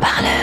Parleur,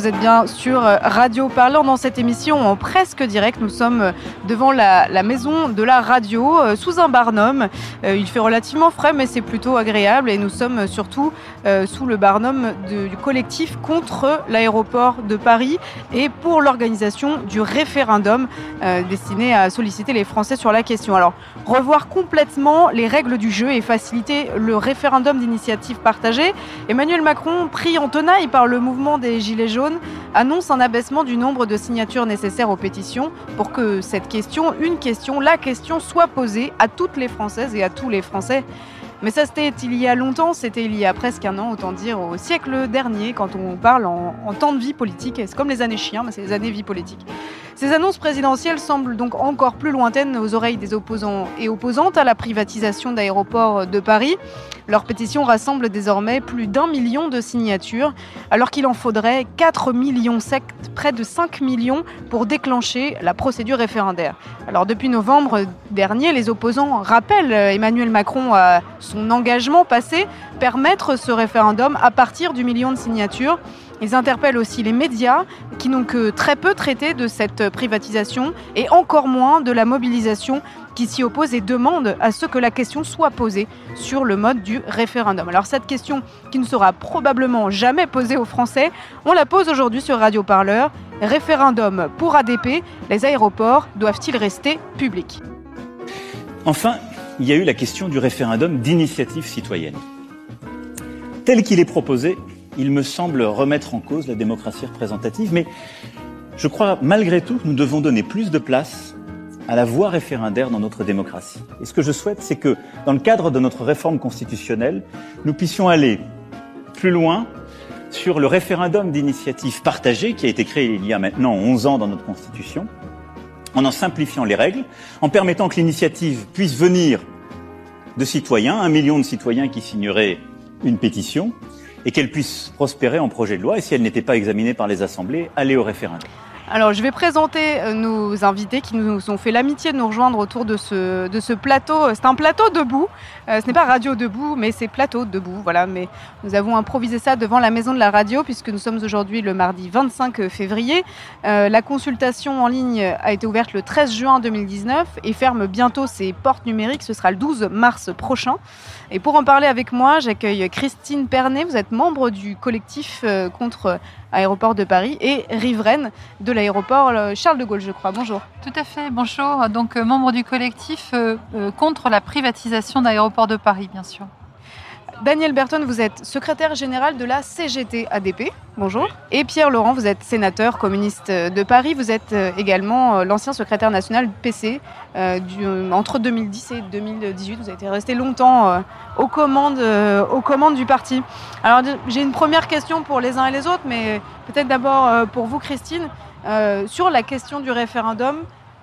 vous êtes bien sur Radio Parleur dans cette émission en presque direct. Nous sommes devant la, maison de la radio euh, sous un barnum. Euh, il fait relativement frais mais c'est plutôt agréable et nous sommes surtout euh, sous le barnum du collectif contre l'aéroport de Paris et pour l'organisation du référendum euh, destiné à solliciter les Français sur la question. Alors revoir complètement les règles du jeu et faciliter le référendum d'initiative partagée Emmanuel Macron, pris en tenaille par le mouvement des Gilets jaunes, annonce un abaissement du nombre de signatures nécessaires aux pétitions pour que cette question, une question, la question soit posée à toutes les Françaises et à tous les Français. Mais ça, c'était il y a longtemps, c'était il y a presque un an, autant dire au siècle dernier, quand on parle en, temps de vie politique. C'est comme les années chiens, mais c'est les années vie politique. Ces annonces présidentielles semblent donc encore plus lointaines aux oreilles des opposants et opposantes à la privatisation d'aéroports de Paris. Leur pétition rassemble désormais plus d'un million de signatures, alors qu'il en faudrait 4 millions, près de 5 millions pour déclencher la procédure référendaire. Alors depuis novembre dernier, les opposants rappellent Emmanuel Macron à son engagement passé, permettre ce référendum à partir du million de signatures. Ils interpellent aussi les médias qui n'ont que très peu traité de cette privatisation et encore moins de la mobilisation qui s'y oppose et demande à ce que la question soit posée sur le mode du référendum. Alors cette question qui ne sera probablement jamais posée aux Français, on la pose aujourd'hui sur Radio Parleur. Référendum pour ADP, les aéroports doivent-ils rester publics? Enfin, il y a eu la question du référendum d'initiative citoyenne. Tel qu'il est proposé, il me semble remettre en cause la démocratie représentative, mais je crois malgré tout que nous devons donner plus de place à la voie référendaire dans notre démocratie. Et ce que je souhaite, c'est que, dans le cadre de notre réforme constitutionnelle, nous puissions aller plus loin sur le référendum d'initiative partagée qui a été créé il y a maintenant 11 ans dans notre Constitution, en en simplifiant les règles, en permettant que l'initiative puisse venir de citoyens, un million de citoyens qui signeraient une pétition, et qu'elle puisse prospérer en projet de loi, et si elle n'était pas examinée par les assemblées, aller au référendum. Alors, je vais présenter euh, nos invités qui nous ont fait l'amitié de nous rejoindre autour de ce, plateau. C'est un plateau debout. Euh, ce n'est pas radio debout, mais c'est plateau debout. Voilà. Mais nous avons improvisé ça devant la maison de la radio puisque nous sommes aujourd'hui le mardi 25 février. Euh, la consultation en ligne a été ouverte le 13 juin 2019 et ferme bientôt ses portes numériques. Ce sera le 12 mars prochain. Et pour en parler avec moi, j'accueille Christine Pernet. Vous êtes membre du collectif euh, contre Aéroport de Paris et riveraine de l'aéroport euh, Charles de Gaulle, je crois. Bonjour. Tout à fait, bonjour. Donc, euh, membre du collectif euh, euh, contre la privatisation d'aéroports de Paris, bien sûr. Daniel Berton, vous êtes secrétaire général de la CGT ADP. Bonjour. Et Pierre Laurent, vous êtes sénateur communiste de Paris. Vous êtes euh, également euh, l'ancien secrétaire national PC euh, du- entre 2010 et 2018. Vous avez été resté longtemps euh, aux, commandes, euh, aux commandes du parti. Alors j'ai une première question pour les uns et les autres, mais peut-être d'abord pour vous, Christine. Sur la question du référendum,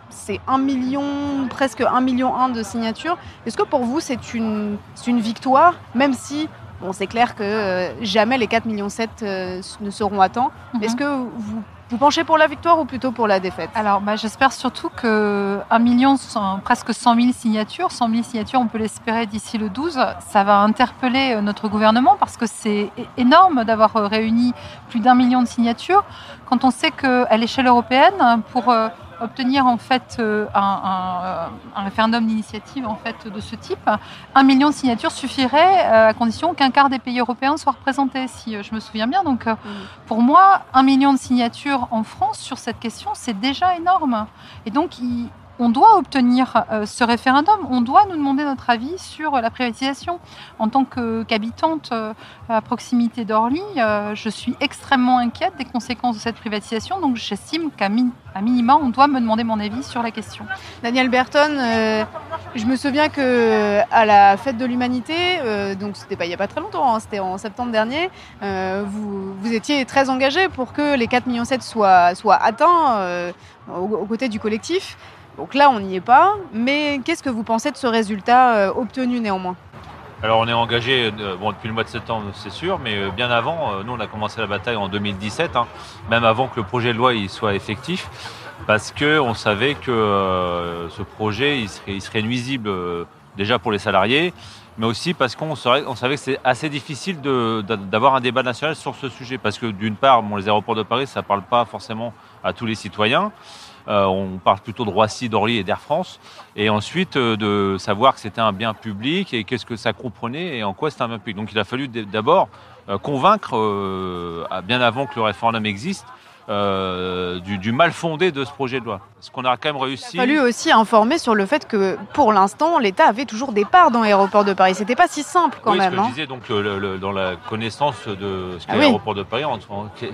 c'est un million, presque un million un de signatures. Est-ce que pour vous c'est une, c'est une victoire, même si bon, c'est clair que euh, jamais les 4 millions 7 euh, ne seront à temps. Mhm. Est-ce que vous, vous penchez pour la victoire ou plutôt pour la défaite? Alors, bah, j'espère surtout que 1 million, presque 100 000 signatures, 100 000 signatures, on peut l'espérer d'ici le 12, ça va interpeller euh, notre gouvernement parce que c'est énorme d'avoir euh, réuni plus d'un million de signatures. Quand on sait qu'à l'échelle européenne, pour euh, obtenir en fait euh, un, un, euh, un référendum d'initiative en fait de ce type, un million de signatures suffirait euh, à condition qu'un quart des pays européens soient représentés, si je me souviens bien. Donc, euh, pour moi, un million de signatures en France sur cette question, c'est déjà énorme. Et donc, il- on doit obtenir euh, ce référendum, on doit nous demander notre avis sur la privatisation. En tant qu'habitante euh, à proximité d'Orly, euh, je suis extrêmement inquiète des conséquences de cette privatisation, donc j'estime qu'à minima, on doit me demander mon avis sur la question. Daniel Berton, euh, je me souviens que à la fête de l'humanité, euh, donc c'était pas il y a pas très longtemps, hein, c'était en septembre dernier, euh, vous, vous étiez très engagé pour que les 4 millions 7 soient, soient atteints euh, aux côtés du collectif. Donc là, on n'y est pas. Mais qu'est-ce que vous pensez de ce résultat euh, obtenu néanmoins? Alors on est engagé euh, depuis le mois de septembre, c'est sûr, mais euh, bien avant, nous on a commencé la bataille en 2017, hein, même avant que le projet de loi soit effectif, parce qu'on savait que ce projet il serait, nuisible déjà pour les salariés, mais aussi parce qu'on on savait que c'est assez difficile d'avoir un débat national sur ce sujet, parce que d'une part, les aéroports de Paris, ça ne parle pas forcément à tous les citoyens. Euh, on parle plutôt de Roissy, d'Orly et d'Air France. Et ensuite, euh, de savoir que c'était un bien public et qu'est-ce que ça comprenait et en quoi c'était un bien public. Donc il a fallu d'abord euh, convaincre, bien avant que le référendum existe, euh, du, du mal fondé de ce projet de loi. Ce qu'on a quand même réussi. Il a fallu aussi informer sur le fait que, pour l'instant, l'État avait toujours des parts dans l'aéroport de Paris. C'était pas si simple quand oui, même. ce que hein. je disais, donc, le- le- le- dans la connaissance de ce qu'est Ah oui. l'aéroport de Paris,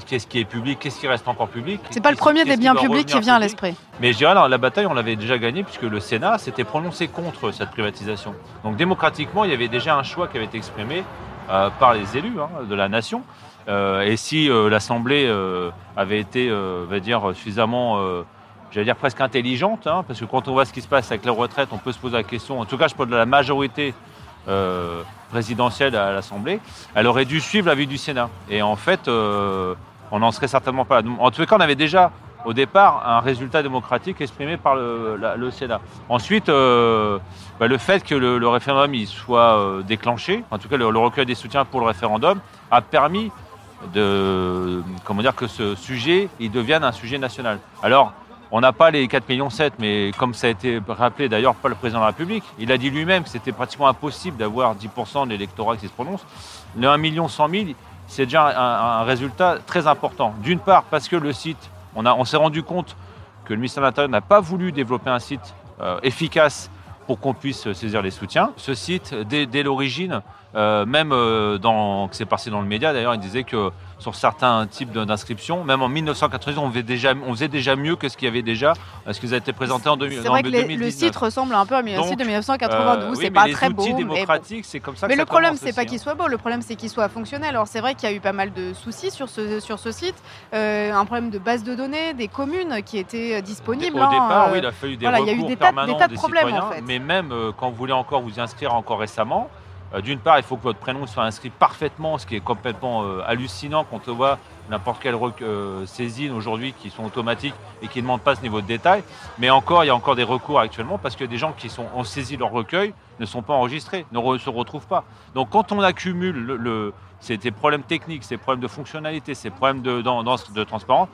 qu'est-ce qui est public, qu'est-ce qui reste encore public. C'est pas le premier des biens publics qui vient à l'esprit. Mais je dirais, la, la bataille, on l'avait déjà gagnée puisque le Sénat s'était prononcé contre cette privatisation. Donc démocratiquement, il y avait déjà un choix qui avait été exprimé euh, par les élus hein, de la nation. Euh, et si euh, l'Assemblée euh, avait été, va dire, suffisamment, j'allais dire presque intelligente, hein, parce que quand on voit ce qui se passe avec la retraite, on peut se poser la question. En tout cas, je parle de la majorité euh, présidentielle à l'Assemblée. Elle aurait dû suivre l'avis du Sénat. Et en fait, on n'en serait certainement pas là. En les cas, on avait déjà au départ un résultat démocratique exprimé par le, Sénat. Ensuite, bah, le fait que le, référendum il soit déclenché, en tout cas le recueil des soutiens pour le référendum, a permis de comment dire que ce sujet il devienne un sujet national. Alors on n'a pas les 4 millions 7, mais comme ça a été rappelé d'ailleurs par le président de la République, il a dit lui-même que c'était pratiquement impossible d'avoir 10% de l'électorat qui se prononce. Le 1 million 100 000, c'est déjà un, résultat très important. D'une part parce que le site, on, on s'est rendu compte que le ministère de l'Intérieur n'a pas voulu développer un site euh, efficace pour qu'on puisse saisir les soutiens. Ce site, dès l'origine, euh, même euh, dans, que c'est passé dans le média d'ailleurs, il disait que sur certains types d'inscriptions, même en 1990, on faisait déjà, on faisait déjà mieux que ce qu'il y avait déjà, ce qui a été présenté en, 2000 C'est vrai que les- 2019. le site ressemble un peu à un site de Euh, 1992. oui, c'est pas les très outils beau. démocratiques, c'est comme ça Mais que le ça problème, c'est pas qu'il hein. soit beau, le problème, c'est qu'il soit fonctionnel. Alors, c'est vrai qu'il y a eu pas mal de soucis sur ce, sur ce site. Euh, un problème de base de données, des communes qui étaient euh, disponibles. Au hein, départ, euh, oui, il a fallu des voilà, il y a eu recours des tas- des permanents tas de problèmes, en citoyens, fait. mais même euh, quand vous voulez encore vous inscrire encore récemment, euh, d'une part, il faut que votre prénom soit inscrit parfaitement, ce qui est complètement euh, hallucinant quand on voit n'importe quelle euh, saisine aujourd'hui qui sont automatiques et qui ne demandent pas ce niveau de détail. Mais encore, il y a encore des recours actuellement parce que des gens qui sont, ont saisi leur recueil ne sont pas enregistrés, ne se retrouvent pas. Donc quand on accumule le, le- ces problèmes techniques, ces problèmes de fonctionnalité, ces problèmes de, de transparence,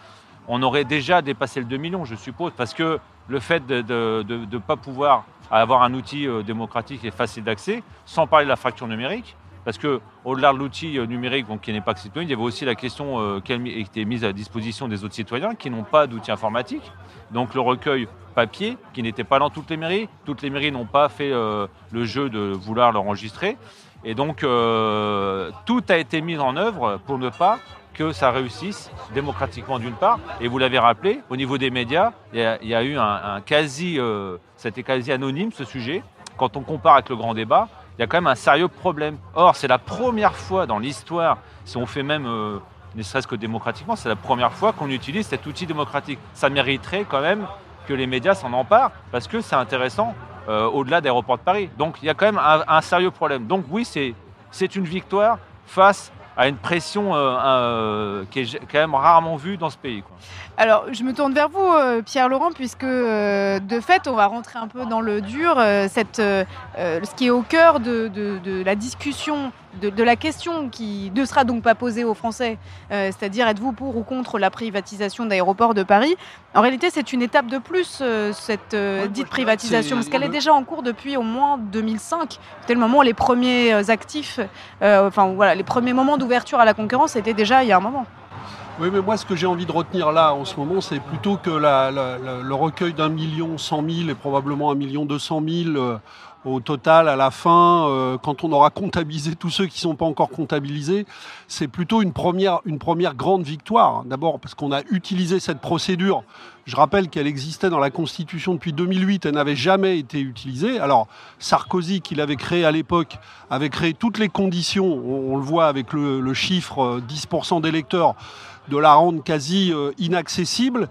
on aurait déjà dépassé le 2 millions, je suppose, parce que le fait de ne pas pouvoir avoir un outil euh, démocratique et facile d'accès, sans parler de la fracture numérique, parce que au-delà de l'outil euh, numérique, qui n'est pas citoyen, il y avait aussi la question euh, qui était mise à disposition des autres citoyens qui n'ont pas d'outil informatique. Donc le recueil papier, qui n'était pas dans toutes les mairies. Toutes les mairies n'ont pas fait euh, le jeu de vouloir l'enregistrer. Et donc tout a été mis en œuvre pour ne pas que ça réussisse démocratiquement d'une part. Et vous l'avez rappelé, au niveau des médias, il y a, eu un, un quasi, euh, c'était quasi anonyme ce sujet. Quand on compare avec le grand débat, il y a quand même un sérieux problème. Or, c'est la première fois dans l'histoire, si on fait même, euh, ne serait-ce que démocratiquement, c'est la première fois qu'on utilise cet outil démocratique. Ça mériterait quand même que les médias s'en emparent, parce que c'est intéressant euh, au-delà d'aéroports de Paris. Donc il y a quand même un, un sérieux problème. Donc oui, c'est une victoire face à une pression euh, euh, qui est quand même rarement vue dans ce pays. quoi. Alors, je me tourne vers vous, euh, Pierre-Laurent, puisque euh, de fait, on va rentrer un peu dans le dur. ce qui est au cœur de- de la discussion, de, de la question qui ne sera donc pas posée aux Français, euh, c'est-à-dire êtes-vous pour ou contre la privatisation d'aéroports de Paris? En réalité, c'est une étape de plus, euh, cette euh, Ouais, dite privatisation, parce qu'elle est déjà en cours depuis au moins 2005. C'était le moment où les premiers actifs, enfin voilà, les premiers moments d'ouverture à la concurrence, c'était déjà il y a un moment. Oui, mais moi, ce que j'ai envie de retenir là, en ce moment, c'est plutôt que la- la- la- le recueil d'un million cent mille et probablement un million deux cent mille au total à la fin, euh, quand on aura comptabilisé tous ceux qui ne sont pas encore comptabilisés, c'est plutôt une première, grande victoire. D'abord parce qu'on a utilisé cette procédure. Je rappelle qu'elle existait dans la Constitution depuis 2008, elle n'avait jamais été utilisée. Alors Sarkozy, qui l'avait créée à l'époque, avait créé toutes les conditions, on, le voit avec le, le chiffre euh, 10% d'électeurs, de la rendre quasi euh, inaccessible.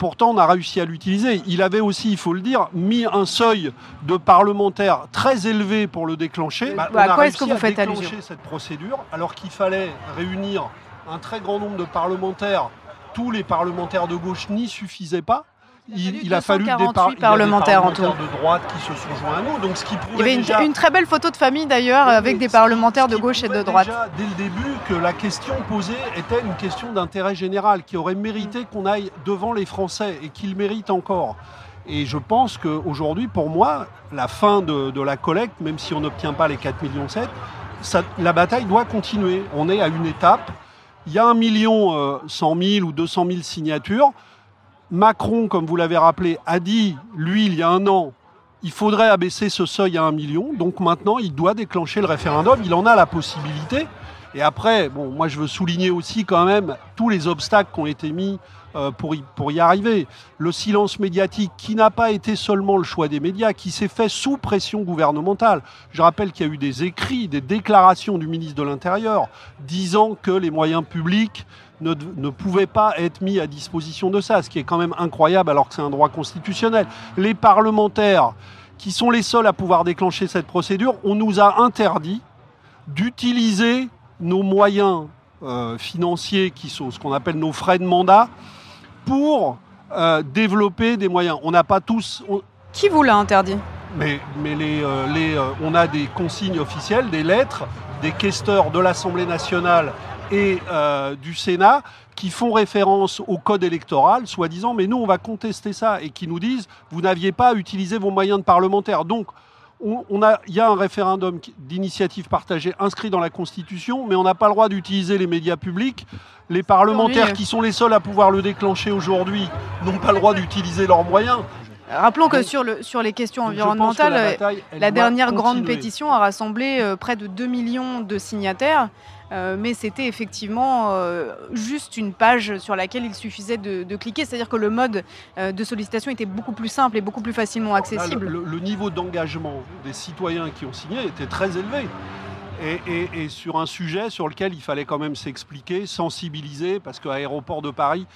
Pourtant, on a réussi à l'utiliser. Il avait aussi, il faut le dire, mis un seuil de parlementaires très élevé pour le déclencher. Bah, on a quoi est-ce que vous à faites déclencher allusion cette procédure alors qu'il fallait réunir un très grand nombre de parlementaires. Tous les parlementaires de gauche n'y suffisaient pas. Il, il a fallu des, 248 par- il y a des parlementaires en parlementaires de droite qui se sont joints à nous. Donc, ce qui Il y avait une, déjà- une très belle photo de famille d'ailleurs avec des parlementaires de gauche et de droite. déjà, dès le début que la question posée était une question d'intérêt général qui aurait mérité qu'on aille devant les Français et qu'il mérite encore. Et je pense qu'aujourd'hui, pour moi, la fin de, de la collecte, même si on n'obtient pas les 4,7 millions, ça- la bataille doit continuer. On est à une étape. Il y a 1 million euh, 100 000 ou 200 000 signatures. Macron, comme vous l'avez rappelé, a dit, lui, il y a un an, il faudrait abaisser ce seuil à 1 million. Donc maintenant, il doit déclencher le référendum. Il en a la possibilité. Et après, bon, moi, je veux souligner aussi quand même tous les obstacles qui ont été mis euh, pour y arriver. Le silence médiatique, qui n'a pas été seulement le choix des médias, qui s'est fait sous pression gouvernementale. Je rappelle qu'il y a eu des écrits, des déclarations du ministre de l'Intérieur disant que les moyens publics ne, ne pouvaient pas être mis à disposition de ça, ce qui est quand même incroyable alors que c'est un droit constitutionnel. Les parlementaires, qui sont les seuls à pouvoir déclencher cette procédure, on nous a interdit d'utiliser nos moyens euh, financiers, qui sont ce qu'on appelle nos frais de mandat, pour euh, développer des moyens. On n'a pas tous, on- Qui vous l'a interdit? Mais, mais les, euh, les, euh, on a des consignes officielles, des lettres, des questeurs de l'Assemblée nationale et euh, du Sénat qui font référence au code électoral, soi-disant, mais nous, on va contester ça, et qui nous disent, vous n'aviez pas à utiliser vos moyens de parlementaire. Donc, on, on a, il y a un référendum d'initiative partagée inscrit dans la Constitution, mais on n'a pas le droit d'utiliser les médias publics. Les parlementaires qui sont les seuls à pouvoir le déclencher aujourd'hui n'ont pas le droit d'utiliser leurs moyens. Rappelons que sur, le, sur les questions Donc, que environnementales, la bataille, dernière grande pétition a rassemblé euh, près de 2 millions de signataires. Euh, mais c'était effectivement euh, juste une page sur laquelle il suffisait de, de cliquer. C'est-à-dire que le mode euh, de sollicitation était beaucoup plus simple et beaucoup plus facilement Là, accessible. le, le niveau d'engagement des citoyens qui ont signé était très élevé. Et, et- et sur un sujet sur lequel il fallait quand même s'expliquer, sensibiliser, parce qu'à l'aéroport de Paris,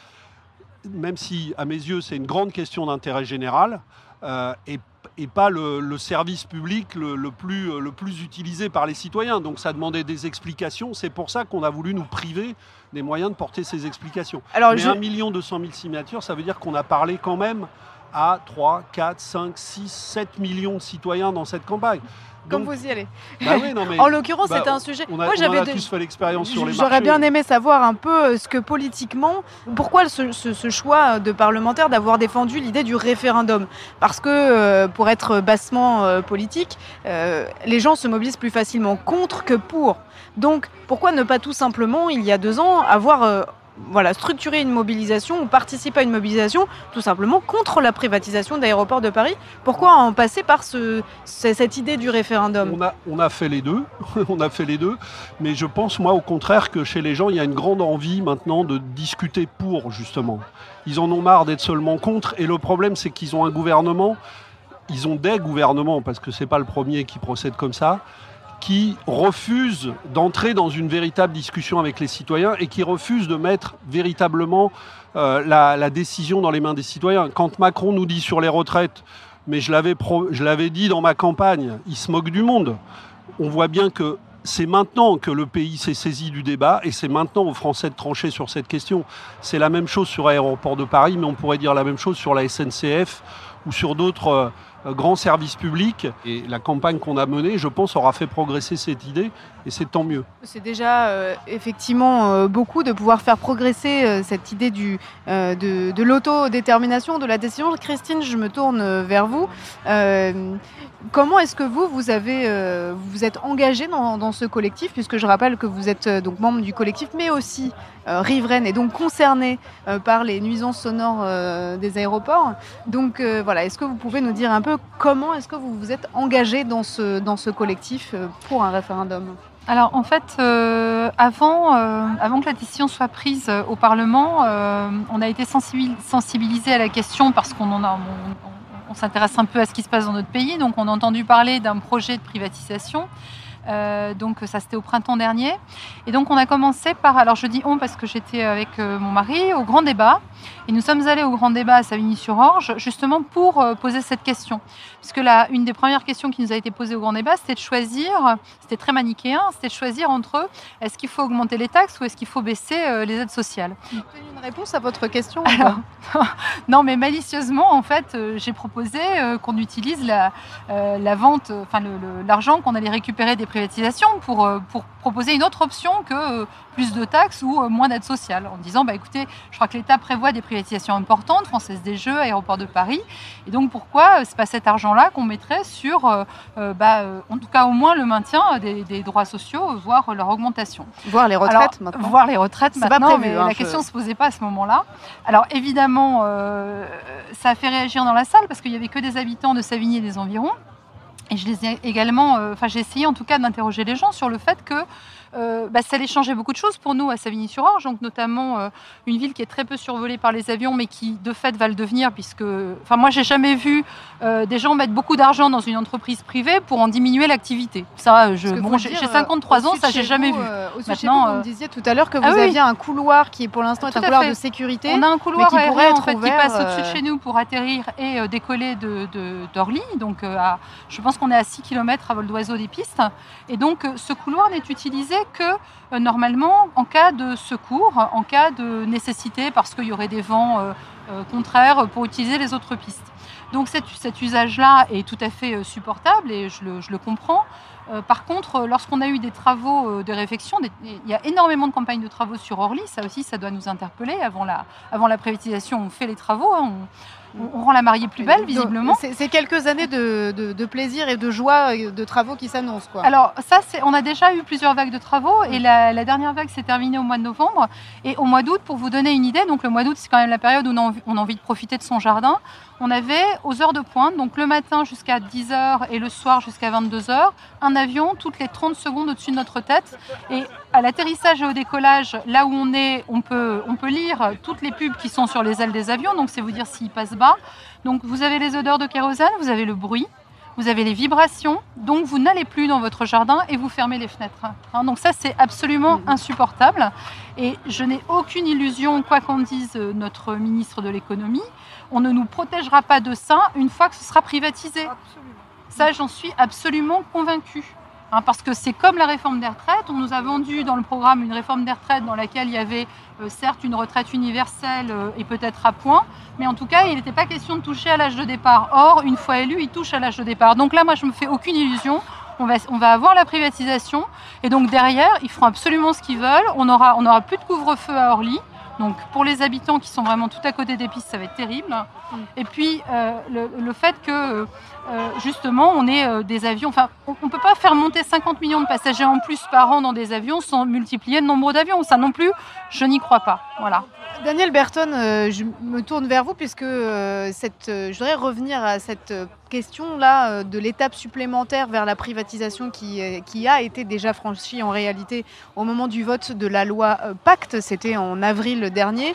même si à mes yeux c'est une grande question d'intérêt général, euh, et, et pas le, le service public le, le plus, le plus utilisé par les citoyens. Donc ça demandait des explications. C'est pour ça qu'on a voulu nous priver des moyens de porter ces explications. Alors, Mais je- 1 million 200 000 signatures, ça veut dire qu'on a parlé quand même à 3, 4, 5, 6, 7 millions de citoyens dans cette campagne. Comme vous y allez. bah oui, non, mais En l'occurrence, bah, c'était un sujet. on, a, Moi, j'avais a des- tous fait l'expérience sur les marchés. J'aurais bien aimé savoir un peu euh, ce que politiquement, pourquoi ce, ce- ce choix de parlementaires d'avoir défendu l'idée du référendum. Parce que, euh, pour être bassement euh, politique, euh, les gens se mobilisent plus facilement contre que pour. Donc, pourquoi ne pas tout simplement, il y a deux ans, avoir euh, voilà, structuré une mobilisation ou participer à une mobilisation tout simplement contre la privatisation d'aéroports de Paris. Pourquoi en passer par ce, ce- cette idée du référendum? On a, on a fait les deux, on a fait les deux, mais je pense moi au contraire que chez les gens il y a une grande envie maintenant de discuter pour justement. Ils en ont marre d'être seulement contre et le problème c'est qu'ils ont un gouvernement, ils ont des gouvernements parce que c'est pas le premier qui procède comme ça, qui refusent d'entrer dans une véritable discussion avec les citoyens et qui refusent de mettre véritablement euh, la, décision dans les mains des citoyens. Quand Macron nous dit sur les retraites, mais je l'avais dit dans ma campagne, il se moque du monde. On voit bien que c'est maintenant que le pays s'est saisi du débat et c'est maintenant aux Français de trancher sur cette question. C'est la même chose sur Aéroport de Paris, mais on pourrait dire la même chose sur la SNCF ou sur d'autres euh, euh, grands services publics. Et la campagne qu'on a menée, je pense, aura fait progresser cette idée et c'est tant mieux. C'est déjà euh, effectivement euh, beaucoup de pouvoir faire progresser cette idée de, l'autodétermination, de la décision. Christine, je me tourne vers vous. Comment est-ce que vous, vous avez, vous êtes engagé dans, ce collectif, puisque je rappelle que vous êtes donc membre du collectif, mais aussi riveraine et donc concernée par les nuisances sonores des aéroports. Donc voilà, est-ce que vous pouvez nous dire un peu comment est-ce que vous vous êtes engagé dans ce, dans ce collectif euh, pour un référendum? Alors en fait, euh, avant, euh, avant que la décision soit prise au Parlement, on a été sensibil- sensibilisé à la question parce qu'on on s'intéresse un peu à ce qui se passe dans notre pays. Donc on a entendu parler d'un projet de privatisation. Euh, donc ça c'était au printemps dernier. Et donc on a commencé par, alors je dis on parce que j'étais avec euh, mon mari au grand débat. Et nous sommes allés au grand débat à Savigny-sur-Orge justement pour euh, poser cette question. Puisque là, une des premières questions qui nous a été posée au grand débat, c'était de choisir, c'était très manichéen, c'était de choisir entre est-ce qu'il faut augmenter les taxes ou est-ce qu'il faut baisser les aides sociales? Vous avez une réponse à votre question Alors, non, mais malicieusement, en fait, j'ai proposé qu'on utilise la, la vente, enfin l'argent qu'on allait récupérer des privatisations pour, euh, pour proposer une autre option que euh, plus de taxes ou euh, moins d'aides sociales, en disant, bah écoutez, je crois que l'État prévoit des privatisations importantes, Française des Jeux, Aéroport de Paris, et donc pourquoi c'est pas cet argent-là qu'on mettrait sur, euh, bah, en tout cas au moins le maintien des, des droits sociaux, voire leur augmentation. Voir les retraites Alors, maintenant. Voir les retraites pas maintenant, prévu, mais hein, la question ne se posait pas à ce moment-là. Alors évidemment, euh, ça a fait réagir dans la salle parce qu'il n'y avait que des habitants de Savigny et des environs. Et je les ai également, euh, enfin j'ai essayé en tout cas d'interroger les gens sur le fait que euh, bah, ça allait changer beaucoup de choses pour nous à Savigny-sur-Orge, donc notamment euh, une ville qui est très peu survolée par les avions, mais qui de fait va le devenir, puisque, enfin moi j'ai jamais vu euh, des gens mettre beaucoup d'argent dans une entreprise privée pour en diminuer l'activité. Ça, je, bon, j'ai dire, j'ai euh, 53 ans, ça j'ai jamais vous, vu. chez Maintenant, vous, vous me disiez tout à l'heure que vous ah oui. aviez un couloir qui pour l'instant est un couloir fait. de sécurité. On a un couloir qui pourrait aérien, être en fait, qui ouvert, passe au-dessus de chez nous pour atterrir et décoller de, d'Orly. Donc, à- je pense qu'on est à 6 km à vol d'oiseau des pistes. Et donc, ce couloir n'est utilisé que euh, normalement en cas de secours, en cas de nécessité, parce qu'il y aurait des vents euh, euh, contraires pour utiliser les autres pistes. Donc, cet, usage-là est tout à fait supportable et je le, comprends. Par contre, lorsqu'on a eu des travaux de réfection, il y a énormément de campagnes de travaux sur Orly, ça aussi, ça doit nous interpeller. Avant la, avant la privatisation, on fait les travaux, hein, on- rend la mariée plus belle, visiblement. C'est quelques années de, de- de plaisir et de joie et de travaux qui s'annoncent. quoi. Alors ça, c'est, on a déjà eu plusieurs vagues de travaux et la, la dernière vague s'est terminée au mois de novembre. Et au mois d'août, pour vous donner une idée, donc le mois d'août, c'est quand même la période où on a, envie, on a envie de profiter de son jardin. On avait aux heures de pointe, donc le matin jusqu'à 10h et le soir jusqu'à 22h, un avion toutes les 30 secondes au-dessus de notre tête. Et à l'atterrissage et au décollage, là où on est, on peut, on peut lire toutes les pubs qui sont sur les ailes des avions, donc c'est vous dire s'ils passent bas. Donc vous avez les odeurs de kérosène, vous avez le bruit. Vous avez les vibrations, donc vous n'allez plus dans votre jardin et vous fermez les fenêtres. Hein, donc ça, c'est absolument Mhm. insupportable. Et je n'ai aucune illusion, quoi qu'en dise notre ministre de l'économie, on ne nous protégera pas de ça une fois que ce sera privatisé. Ça, j'en suis absolument convaincue. Hein, parce que c'est comme la réforme des retraites. On nous a vendu dans le programme une réforme des retraites dans laquelle il y avait euh, certes une retraite universelle euh, et peut-être à point, mais en tout cas, il n'était pas question de toucher à l'âge de départ. Or, une fois élu, il touche à l'âge de départ. Donc là, moi, je me fais aucune illusion. On va, on va avoir la privatisation et donc derrière, ils feront absolument ce qu'ils veulent. On aura, on aura plus de couvre-feu à Orly. Donc pour les habitants qui sont vraiment tout à côté des pistes, ça va être terrible. Et puis euh, le, le fait que euh, justement on ait euh, des avions, enfin on ne peut pas faire monter 50 millions de passagers en plus par an dans des avions sans multiplier le nombre d'avions. Ça non plus, je n'y crois pas. Voilà. Daniel Berton, euh, je me tourne vers vous puisque cette, je voudrais revenir à cette question-là euh, de l'étape supplémentaire vers la privatisation qui, a été déjà franchie en réalité au moment du vote de la loi Pacte. C'était en avril dernier.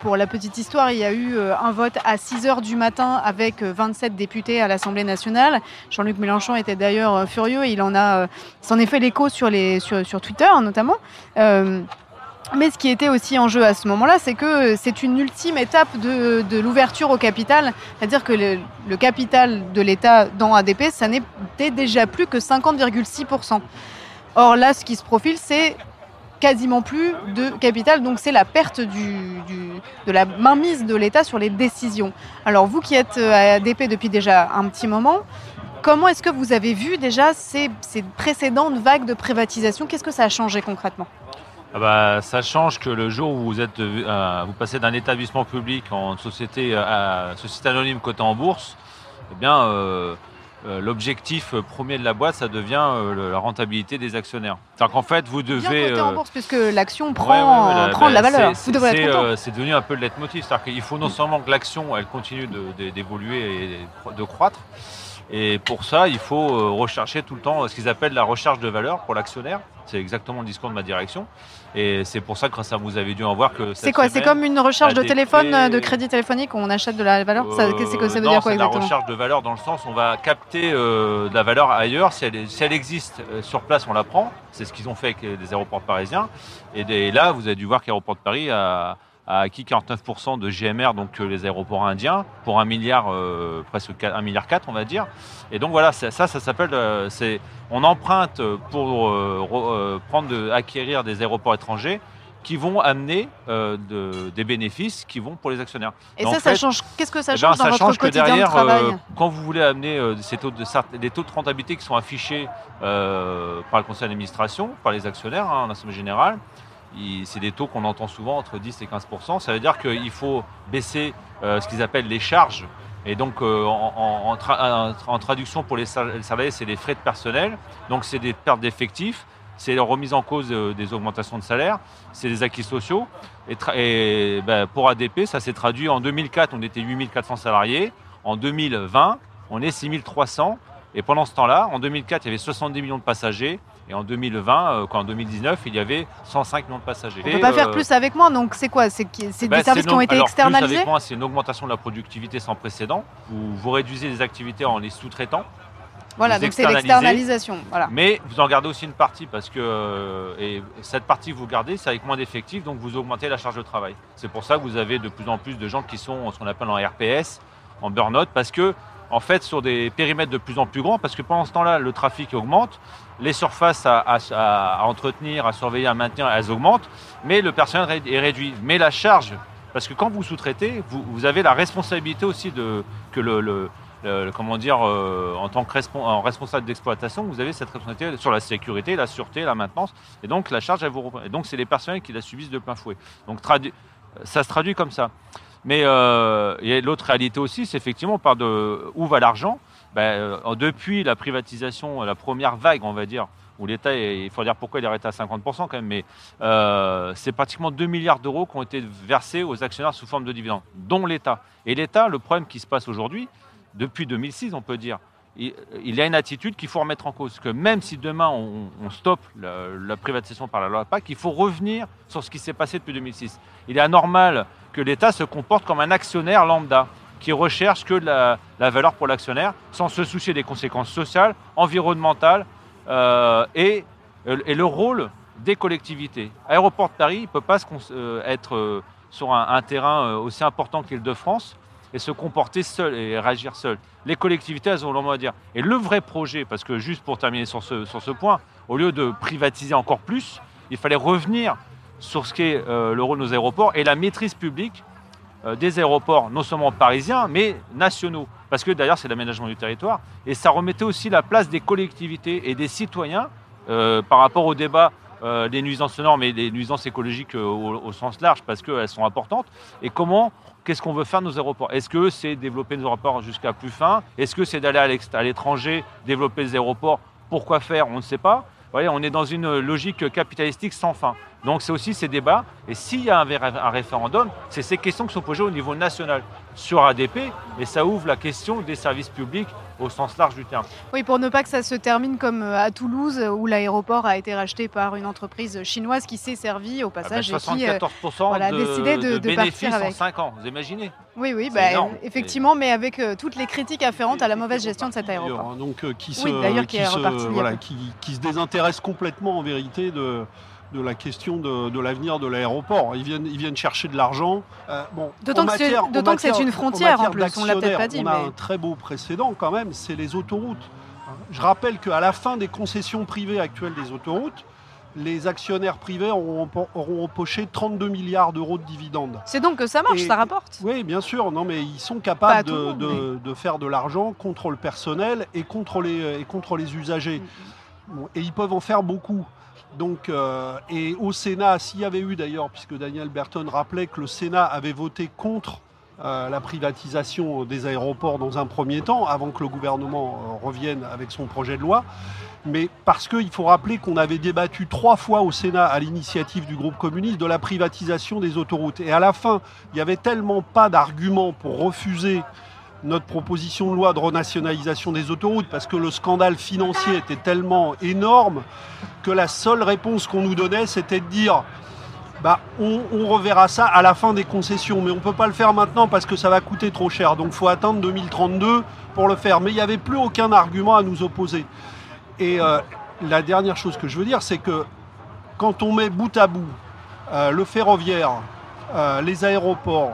Pour la petite histoire, il y a eu un vote à 6 heures du matin avec euh, 27 députés à l'Assemblée nationale. Jean-Luc Mélenchon était d'ailleurs euh, furieux. Il en a, euh, s'en est fait l'écho sur, les, sur Twitter notamment. Euh, mais ce qui était aussi en jeu à ce moment-là, c'est que c'est une ultime étape de, de l'ouverture au capital. C'est-à-dire que le, le capital de l'État dans ADP, ça n'était déjà plus que 50,6%. Or là, ce qui se profile, c'est quasiment plus de capital, donc c'est la perte de la mainmise de l'État sur les décisions. Alors vous qui êtes à ADP depuis déjà un petit moment, comment est-ce que vous avez vu déjà ces, précédentes vagues de privatisation? Qu'est-ce que ça a changé concrètement? Ah bah, ça change que le jour où vous, euh, passez d'un établissement public en société, euh, société anonyme cotée en bourse, eh bien, euh, euh, l'objectif premier de la boîte, ça devient euh, la rentabilité des actionnaires. C'est-à-dire qu'en fait, vous Bien devez... coté en euh, bourse, puisque l'action prend, ouais, ouais, prend de la valeur. c'est- euh, devenu un peu le leitmotiv. C'est-à-dire qu'il faut non seulement que l'action, elle continue d'évoluer et de croître, Et pour ça, il faut euh, rechercher tout le temps ce qu'ils appellent la recherche de valeur pour l'actionnaire. C'est exactement le discours de ma direction. Et c'est pour ça que ça, vous avez dû en voir que. C'est quoi C'est comme une recherche de téléphone, euh, de crédit téléphonique, on achète de la valeur Euh, C'est que ça veut non, dire quoi c'est de la exactement recherche de valeur dans le sens où on va capter euh, de la valeur ailleurs. Si elle, si elle existe euh, sur place, on la prend. C'est ce qu'ils ont fait avec les, aéroports parisiens. Et, des- là, vous avez dû voir qu'Aéroport de Paris a, a acquis 49% de GMR, donc les aéroports indiens, pour un milliard, euh, presque 1 milliard 4, on va dire. Et donc voilà, ça, ça, ça s'appelle, euh, c'est, on emprunte pour euh, re- prendre, de, acquérir des aéroports étrangers qui vont amener de- des bénéfices qui vont pour les actionnaires. Et ça, ça fait, change. Qu'est-ce que ça eh ben, change dans ça votre change que quotidien derrière, de travail euh, quand vous voulez amener ces taux de, les taux de rentabilité qui sont affichés par le conseil d'administration, par les actionnaires hein, en assemblée générale, c'est des taux qu'on entend souvent entre 10 et 15% Ça veut dire qu'il faut baisser euh, ce qu'ils appellent les charges. Et donc, euh, en, en- en tra- en traduction pour les sal- les salariés, c'est les frais de personnel. Donc, c'est des pertes d'effectifs, c'est la remise en cause euh, des augmentations de salaire, c'est des acquis sociaux. Et, ben, pour ADP, ça s'est traduit en 2004, on était 8400 salariés. En 2020, on est 6300. Et pendant ce temps-là, en 2004, il y avait 70 millions de passagers. Et en 2020, euh, quand en 2019, il y avait 105 millions de passagers. On Et, peut pas faire plus avec moi, donc c'est quoi? C'est bah, des services qui ont été alors, plus externalisés? avec c'est une augmentation de la productivité sans précédent. Vous, vous réduisez les activités en les sous-traitant. Voilà, donc c'est l'externalisation. Voilà. Mais vous en gardez aussi une partie parce que euh, et cette partie que vous gardez, c'est avec moins d'effectifs, donc vous augmentez la charge de travail. C'est pour ça que vous avez de plus en plus de gens qui sont ce qu'on appelle en RPS, en burn-out, parce que en fait sur des périmètres de plus en plus grands, parce que pendant ce temps-là, le trafic augmente, les surfaces à, entretenir, à surveiller, à maintenir, elles augmentent, mais le personnel est réduit. Mais la charge, parce que quand vous sous-traitez, vous, avez la responsabilité aussi de que le, comment dire, euh, en tant que responsable d'exploitation, vous avez cette responsabilité sur la sécurité, la sûreté, la maintenance, et donc la charge, elle vous. Et donc c'est les personnels qui la subissent de plein fouet. Donc ça se traduit comme ça. Mais euh, l'autre réalité aussi, c'est effectivement par de où va l'argent. Ben, euh, depuis la privatisation, la première vague, on va dire, où l'État, il faut dire pourquoi il est arrêté à 50% quand même, mais euh, c'est pratiquement 2 milliards d'euros qui ont été versés aux actionnaires sous forme de dividendes, dont l'État. Et l'État, le problème qui se passe aujourd'hui, depuis 2006, on peut dire, il, y a une attitude qu'il faut remettre en cause. Que même si demain on, stoppe la, la privatisation par la loi PAC, il faut revenir sur ce qui s'est passé depuis 2006. Il est anormal que l'État se comporte comme un actionnaire lambda qui recherche que la, la valeur pour l'actionnaire sans se soucier des conséquences sociales, environnementales euh, et, et le rôle des collectivités. Aéroport de Paris ne peut pas euh, être euh, sur un, terrain euh, aussi important que l'Île-de-France et se comporter seul et réagir seul. Les collectivités, elles ont leur mot à dire. Et le vrai projet, parce que juste pour terminer sur ce, point, au lieu de privatiser encore plus, il fallait revenir sur ce qu'est euh, le rôle de nos aéroports et la maîtrise publique euh, des aéroports, non seulement parisiens, mais nationaux. Parce que d'ailleurs, c'est l'aménagement du territoire. Et ça remettait aussi la place des collectivités et des citoyens euh, par rapport au débat euh, des nuisances sonores, mais des nuisances écologiques euh, au, au sens large, parce qu'elles sont importantes. Et comment, qu'est-ce qu'on veut faire de nos aéroports? Est-ce que c'est développer nos aéroports jusqu'à plus fin? Est-ce que c'est d'aller à l'étranger, développer les aéroports? Pourquoi faire? On ne sait pas. Vous voyez, on est dans une logique capitalistique sans fin. Donc c'est aussi ces débats. Et s'il y a un, référendum, c'est ces questions qui sont posées au niveau national sur ADP, et ça ouvre la question des services publics au sens large du terme. Oui, pour ne pas que ça se termine comme euh, à Toulouse, où l'aéroport a été racheté par une entreprise chinoise qui s'est servie au Ah ben, passage et qui, euh, 74% voilà, de, décidé de- de de bénéfices partir en avec. 5 ans, vous imaginez? Oui, oui, bah, effectivement, mais avec euh, toutes les critiques afférentes à la mauvaise gestion de cet aéroport. Hein, donc, euh, qui se, Oui, d'ailleurs, qui se- voilà, qui, qui se désintéresse complètement en vérité de, de la question de, de l'avenir de l'aéroport. Ils viennent, ils viennent chercher de l'argent. Euh, bon, D'autant en que c'est- en une frontière, en matière plus, on l'a peut-être pas dit, On a mais- un très beau précédent quand même, c'est les autoroutes. Je rappelle qu'à la fin des concessions privées actuelles des autoroutes, les actionnaires privés auront, auront empoché 32 milliards d'euros de dividendes. C'est donc que ça marche, Et- ça rapporte. Oui, bien sûr. Non, mais ils sont capables de, monde, de- de faire de l'argent contre le personnel et contre les, et contre les usagers. Mm. Bon, et ils peuvent en faire beaucoup. Donc, euh, et au Sénat, s'il y avait eu d'ailleurs, puisque Daniel Burton rappelait que le Sénat avait voté contre euh, la privatisation des aéroports dans un premier temps, avant que le gouvernement euh, revienne avec son projet de loi, mais parce qu'il faut rappeler qu'on avait débattu trois fois au Sénat à l'initiative du groupe communiste de la privatisation des autoroutes. Et à la fin, il n'y avait tellement pas d'arguments pour refuser notre proposition de loi de renationalisation des autoroutes, parce que le scandale financier était tellement énorme que la seule réponse qu'on nous donnait, c'était de dire bah, on, reverra ça à la fin des concessions, mais on ne peut pas le faire maintenant parce que ça va coûter trop cher. Donc il faut attendre 2032 pour le faire. Mais il n'y avait plus aucun argument à nous opposer. Et euh, la dernière chose que je veux dire, c'est que quand on met bout à bout euh, le ferroviaire, euh, les aéroports,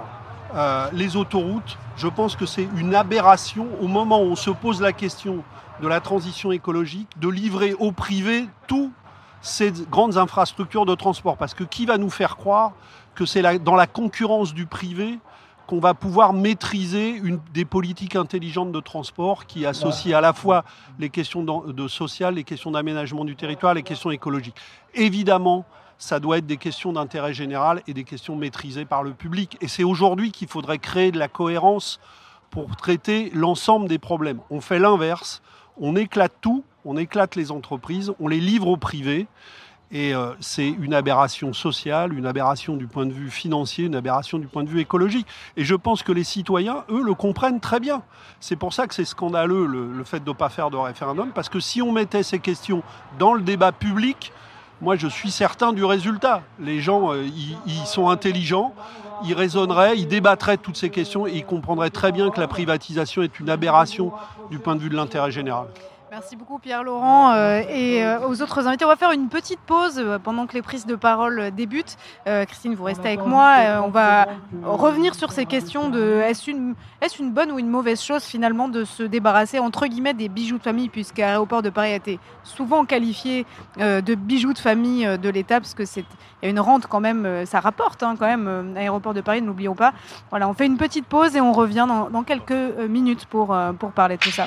euh, les autoroutes, je pense que c'est une aberration au moment où on se pose la question de la transition écologique, de livrer au privé toutes ces grandes infrastructures de transport. Parce que qui va nous faire croire que c'est dans la concurrence du privé qu'on va pouvoir maîtriser des politiques intelligentes de transport qui associent à la fois les questions de, de social, les questions d'aménagement du territoire, les questions écologiques. Évidemment, ça doit être des questions d'intérêt général et des questions maîtrisées par le public. Et c'est aujourd'hui qu'il faudrait créer de la cohérence pour traiter l'ensemble des problèmes. On fait l'inverse, on éclate tout, on éclate les entreprises, on les livre au privé. Et euh, c'est une aberration sociale, une aberration du point de vue financier, une aberration du point de vue écologique. Et je pense que les citoyens, eux, le comprennent très bien. C'est pour ça que c'est scandaleux le, le, fait de ne pas faire de référendum, parce que si on mettait ces questions dans le débat public, moi je suis certain du résultat. Les gens, euh, ils, ils sont intelligents, ils raisonneraient, ils débattraient de toutes ces questions et ils comprendraient très bien que la privatisation est une aberration du point de vue de l'intérêt général. Merci beaucoup Pierre-Laurent euh, et euh, aux autres invités. On va faire une petite pause euh, pendant que les prises de parole débutent. Christine, vous restez avec moi. On va revenir sur ces questions de est-ce une, est une bonne ou une mauvaise chose finalement de se débarrasser entre guillemets des bijoux de famille puisqu'Aéroport de Paris a été souvent qualifié de bijoux de famille de l'État parce que c'est y a une rente quand même, ça rapporte hein, quand même Aéroport de Paris, n'oublions pas. Voilà, on fait une petite pause et on revient dans, dans quelques minutes pour, pour parler de tout ça.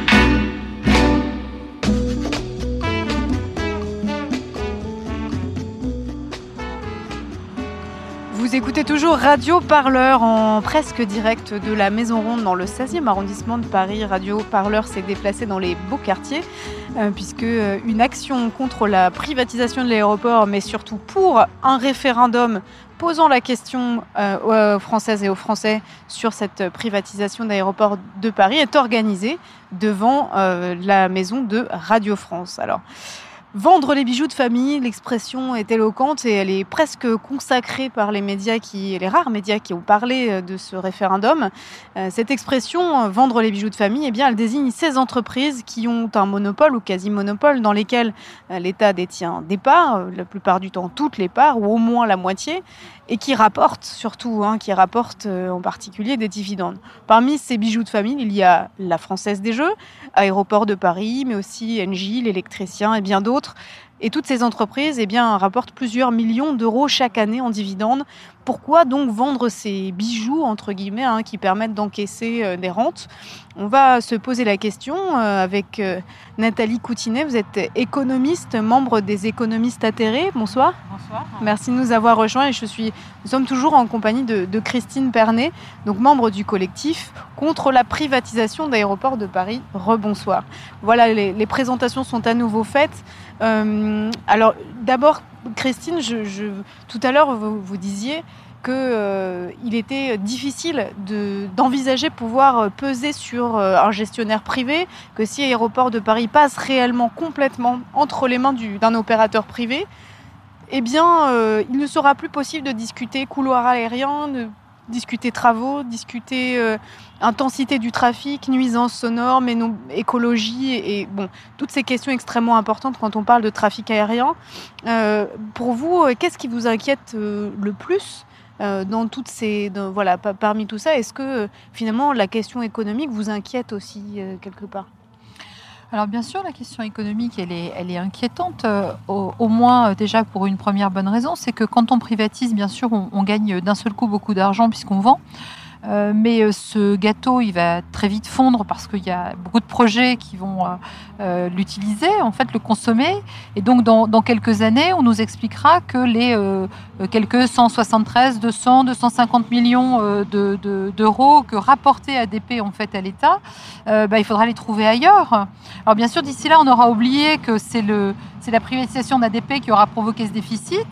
Vous écoutez toujours Radio Parleur en presque direct de la Maison Ronde dans le 16e arrondissement de Paris. Radio Parleur s'est déplacé dans les beaux quartiers euh, puisque une action contre la privatisation de l'aéroport, mais surtout pour un référendum posant la question euh, aux Françaises et aux Français sur cette privatisation d'aéroport de Paris est organisée devant euh, la maison de Radio France. Alors, Vendre les bijoux de famille, l'expression est éloquente et elle est presque consacrée par les médias qui, les rares médias qui ont parlé de ce référendum. Cette expression, vendre les bijoux de famille, eh bien, elle désigne ces entreprises qui ont un monopole ou quasi-monopole dans lesquels l'État détient des parts, la plupart du temps toutes les parts ou au moins la moitié, et qui rapportent surtout, hein, qui rapportent euh, en particulier des dividendes. Parmi ces bijoux de famille, il y a la Française des Jeux, Aéroport de Paris, mais aussi Engie, l'électricien et bien d'autres. Et toutes ces entreprises eh bien, rapportent plusieurs millions d'euros chaque année en dividendes. Pourquoi donc vendre ces bijoux, entre guillemets, hein, qui permettent d'encaisser euh, des rentes? On va se poser la question euh, avec euh, Nathalie Coutinet. Vous êtes économiste, membre des économistes atterrés. Bonsoir. Bonsoir. Merci de nous avoir rejoints. Et je suis, nous sommes toujours en compagnie de, de Christine Pernet, donc membre du collectif contre la privatisation d'aéroports de Paris. Rebonsoir. Voilà, les, les présentations sont à nouveau faites. Euh, alors, d'abord, Christine, je, tout à l'heure, vous, disiez qu'il euh, était difficile d'envisager de, pouvoir peser sur euh, un gestionnaire privé, que si Aéroport de Paris passe réellement complètement entre les mains d'un opérateur privé, eh bien, il ne sera plus possible de discuter couloir aérien, de discuter travaux, discuter intensité du trafic, nuisances sonores, mais non, écologie et, bon, toutes ces questions extrêmement importantes quand on parle de trafic aérien. Euh, pour vous, qu'est-ce qui vous inquiète euh, le plus euh, dans toutes ces, voilà, parmi tout ça? Est-ce que finalement la question économique vous inquiète aussi euh, quelque part? Alors bien sûr, la question économique, elle est, elle est inquiétante, euh, au, moins euh, déjà pour une première bonne raison, c'est que quand on privatise, bien sûr, on, on gagne d'un seul coup beaucoup d'argent puisqu'on vend. Euh, mais euh, ce gâteau, il va très vite fondre parce qu'il y a beaucoup de projets qui vont euh, l'utiliser, en fait, le consommer. Et donc, dans, quelques années, on nous expliquera que les quelques 173, 200, 250 millions d'euros que rapportait ADP en fait à l'État, bah, il faudra les trouver ailleurs. Alors, bien sûr, d'ici là, on aura oublié que c'est la privatisation d'ADP qui aura provoqué ce déficit.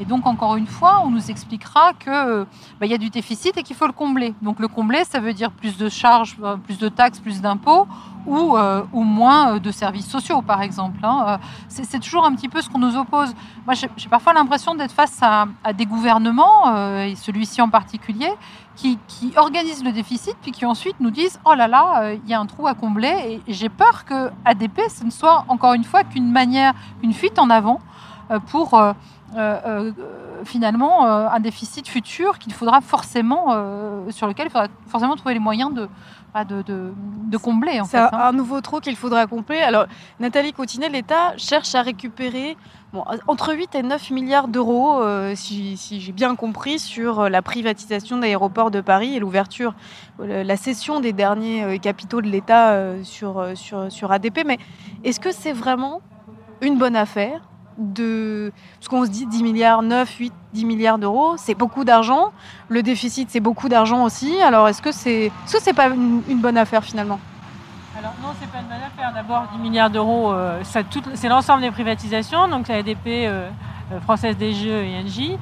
Et donc, encore une fois, on nous expliquera qu'il bah, y a du déficit et qu'il faut le combler. Donc, le combler, ça veut dire plus de charges, euh, plus de taxes, plus d'impôts ou, euh, moins euh, de services sociaux, par exemple. Hein. C'est toujours un petit peu ce qu'on nous oppose. Moi, j'ai parfois l'impression d'être face à, des gouvernements, et celui-ci en particulier, qui, qui, organisent le déficit, puis qui ensuite nous disent Oh là là, il y a un trou à combler. Et j'ai peur que ADP, ce ne soit encore une fois qu'une manière, une fuite en avant pour euh, euh, finalement euh, un déficit futur qu'il faudra forcément, sur lequel il faudra forcément trouver les moyens de, bah, de, de, combler. C'est un, hein. un, nouveau trou qu'il faudra combler. Alors, Nathalie Coutinet, l'État cherche à récupérer bon, entre 8 et 9 milliards d'euros, si, si j'ai bien compris, sur la privatisation d'aéroports de Paris et l'ouverture, la cession des derniers capitaux de l'État sur, sur, sur ADP. Mais est-ce que c'est vraiment une bonne affaire de ce qu'on se dit 10 milliards, 9, 8, 10 milliards d'euros, c'est beaucoup d'argent. Le déficit, c'est beaucoup d'argent aussi. Alors, est-ce que c'est ce c'est pas une, bonne affaire finalement? Alors non, c'est pas une bonne affaire. D'abord, 10 milliards d'euros, euh, c'est l'ensemble des privatisations, donc la ADP, euh, euh, Française des Jeux et Engie.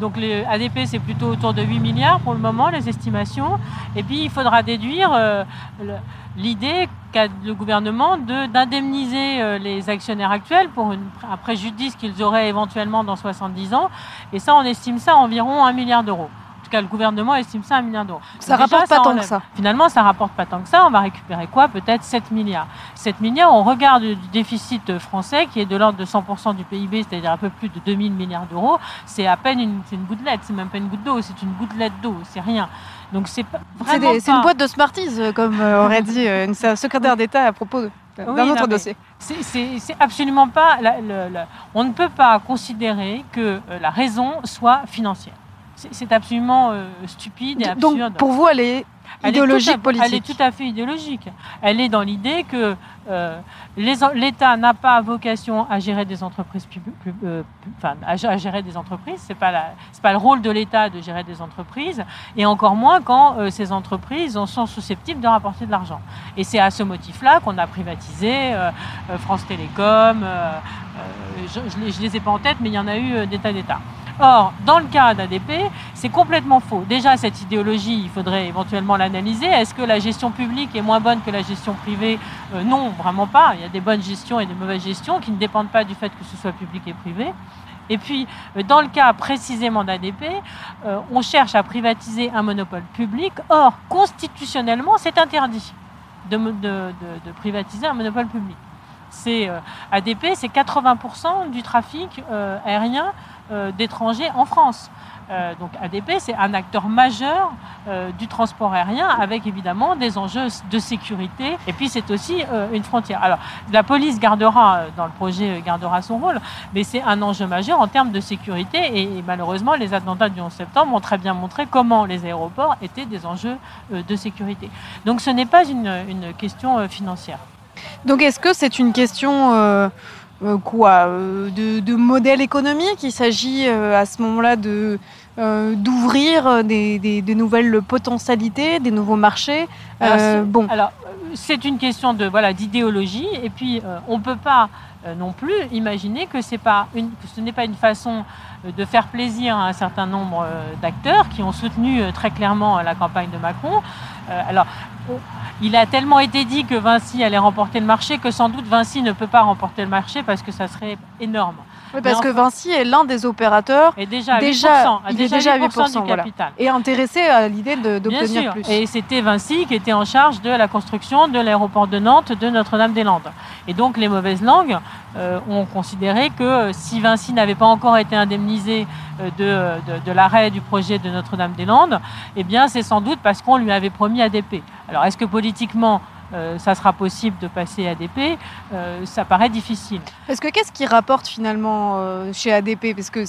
donc les ADP, c'est plutôt autour de 8 milliards pour le moment, les estimations. Et puis, il faudra déduire l'idée le gouvernement d'indemniser euh, les actionnaires actuels pour un préjudice qu'ils auraient éventuellement dans 70 ans. Et ça, on estime ça à environ 1 milliard d'euros. En tout cas, le gouvernement estime ça à 1 milliard d'euros. Ça ne rapporte pas tant que ça. Finalement, ça rapporte pas tant que ça. On va récupérer quoi? Peut-être 7 milliards. 7 milliards, on regarde du déficit français qui est de l'ordre de 100% du PIB, c'est-à-dire un peu plus de 2000 milliards d'euros. C'est à peine une, une gouttelette, c'est même pas une goutte d'eau, c'est une gouttelette d'eau, c'est rien. Donc c'est C'est une boîte de Smarties, euh, comme euh, aurait dit euh, une secrétaire d'État à propos d'un autre dossier. C'est absolument pas. on ne peut pas considérer que la raison soit financière. C'est absolument stupide et absurde. Donc pour vous, elle est idéologique politique. Elle est tout à fait idéologique. Elle est dans l'idée que euh, l'État n'a pas vocation à gérer des entreprises euh, enfin, à, gérer des entreprises. C'est pas pas le rôle de l'État de gérer des entreprises, et encore moins quand euh, ces entreprises sont susceptibles de rapporter de l'argent. Et c'est à ce motif-là qu'on a privatisé France Télécom. je, je, les ai pas en tête, mais il y en a eu des tas d'États. Or, dans le cas d'ADP, c'est complètement faux. Déjà, cette idéologie, il faudrait éventuellement l'analyser. Est-ce que la gestion publique est moins bonne que la gestion privée? Euh, Non, vraiment pas. Il y a des bonnes gestions et des mauvaises gestions qui ne dépendent pas du fait que ce soit public et privé. Et puis, euh, dans le cas précisément d'ADP, euh, on cherche à privatiser un monopole public. Or, constitutionnellement, c'est interdit de, privatiser un monopole public. C'est ADP, c'est 80% du trafic aérien d'étrangers en France. Euh, donc ADP, c'est un acteur majeur euh, du transport aérien avec évidemment des enjeux de sécurité. Et puis c'est aussi une frontière. Alors la police gardera, dans le projet, gardera son rôle, mais c'est un enjeu majeur en termes de sécurité. Et, malheureusement, les attentats du 11 septembre ont très bien montré comment les aéroports étaient des enjeux de sécurité. Donc ce n'est pas une, question financière. Donc est-ce que c'est une question euh, quoi euh, de, modèle économique. Il s'agit euh, à ce moment-là de d'ouvrir des, nouvelles potentialités, des nouveaux marchés. Alors, bon. Alors, c'est une question de voilà d'idéologie, et puis on ne peut pas non plus imaginer que, c'est pas une, que ce n'est pas une façon de faire plaisir à un certain nombre d'acteurs qui ont soutenu très clairement la campagne de Macron. alors, il a tellement été dit que Vinci allait remporter le marché que sans doute Vinci ne peut pas remporter le marché parce que ça serait énorme. Oui, parce que Vinci est l'un des opérateurs. Et déjà, à 8%, il est déjà à 8%, du capital. Et intéressé à l'idée d'obtenir plus. Et c'était Vinci qui était en charge de la construction de l'aéroport de Nantes, de Notre-Dame-des-Landes. Et donc les mauvaises langues euh, ont considéré que si Vinci n'avait pas encore été indemnisé euh, de, de, l'arrêt du projet de Notre-Dame-des-Landes, eh bien c'est sans doute parce qu'on lui avait promis ADP. Alors est-ce que politiquement euh, ça sera possible de passer ADP, euh, ça paraît difficile. Parce que qu'est-ce qui rapporte finalement euh, chez ADP Parce que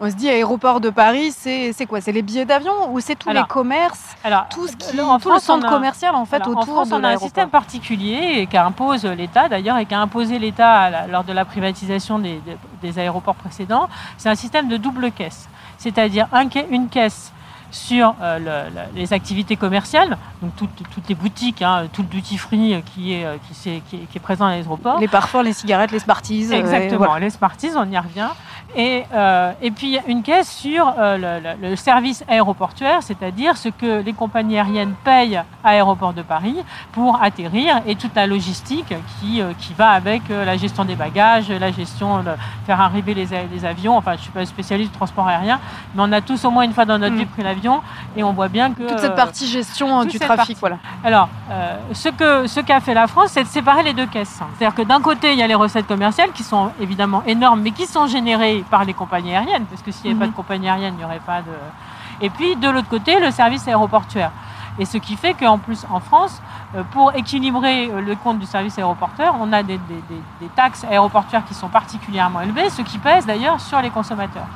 on se dit aéroport de Paris, c'est quoi? C'est les billets d'avion ou c'est tous Alors, les commerces, Alors, tout ce qui, en tout le France, centre a- commercial en fait Alors, en autour France, de on a un système particulier et qu'impose l'État d'ailleurs et qu'a imposé l'État lors de la privatisation des, aéroports précédents. C'est un système de double caisse, c'est-à-dire un une caisse sur euh, le- le- les activités commerciales, donc toutes, toutes les boutiques, hein, tout le duty free qui est, euh, qui, s'est- qui est, qui est présent à l'aéroport. Les parfums, les cigarettes, les Smarties. euh, Exactement, voilà. les Smarties, on y revient. Et, euh, et puis une caisse sur euh, le, service aéroportuaire, c'est-à-dire ce que les compagnies aériennes payent à Aéroport de Paris pour atterrir et toute la logistique qui, euh, qui va avec euh, la gestion des bagages, la gestion de faire arriver les, les avions. Enfin, je ne suis pas spécialiste du transport aérien, mais on a tous au moins une fois dans notre Mm. vie pris l'avion et on voit bien que... Toute cette euh, partie gestion toute du trafic, partie. voilà. alors, euh, ce que ce qu'a fait la France, c'est de séparer les deux caisses. C'est-à-dire que d'un côté, il y a les recettes commerciales qui sont évidemment énormes, mais qui sont générées par les compagnies aériennes, parce que s'il n'y avait Mhm. pas de compagnie aérienne, il n'y aurait pas de. Et puis de l'autre côté, le service aéroportuaire. Et ce qui fait qu'en plus, en France, pour équilibrer euh, le compte du service aéroportuaire, on a des, des- des- des taxes aéroportuaires qui sont particulièrement élevées, ce qui pèse d'ailleurs sur les consommateurs.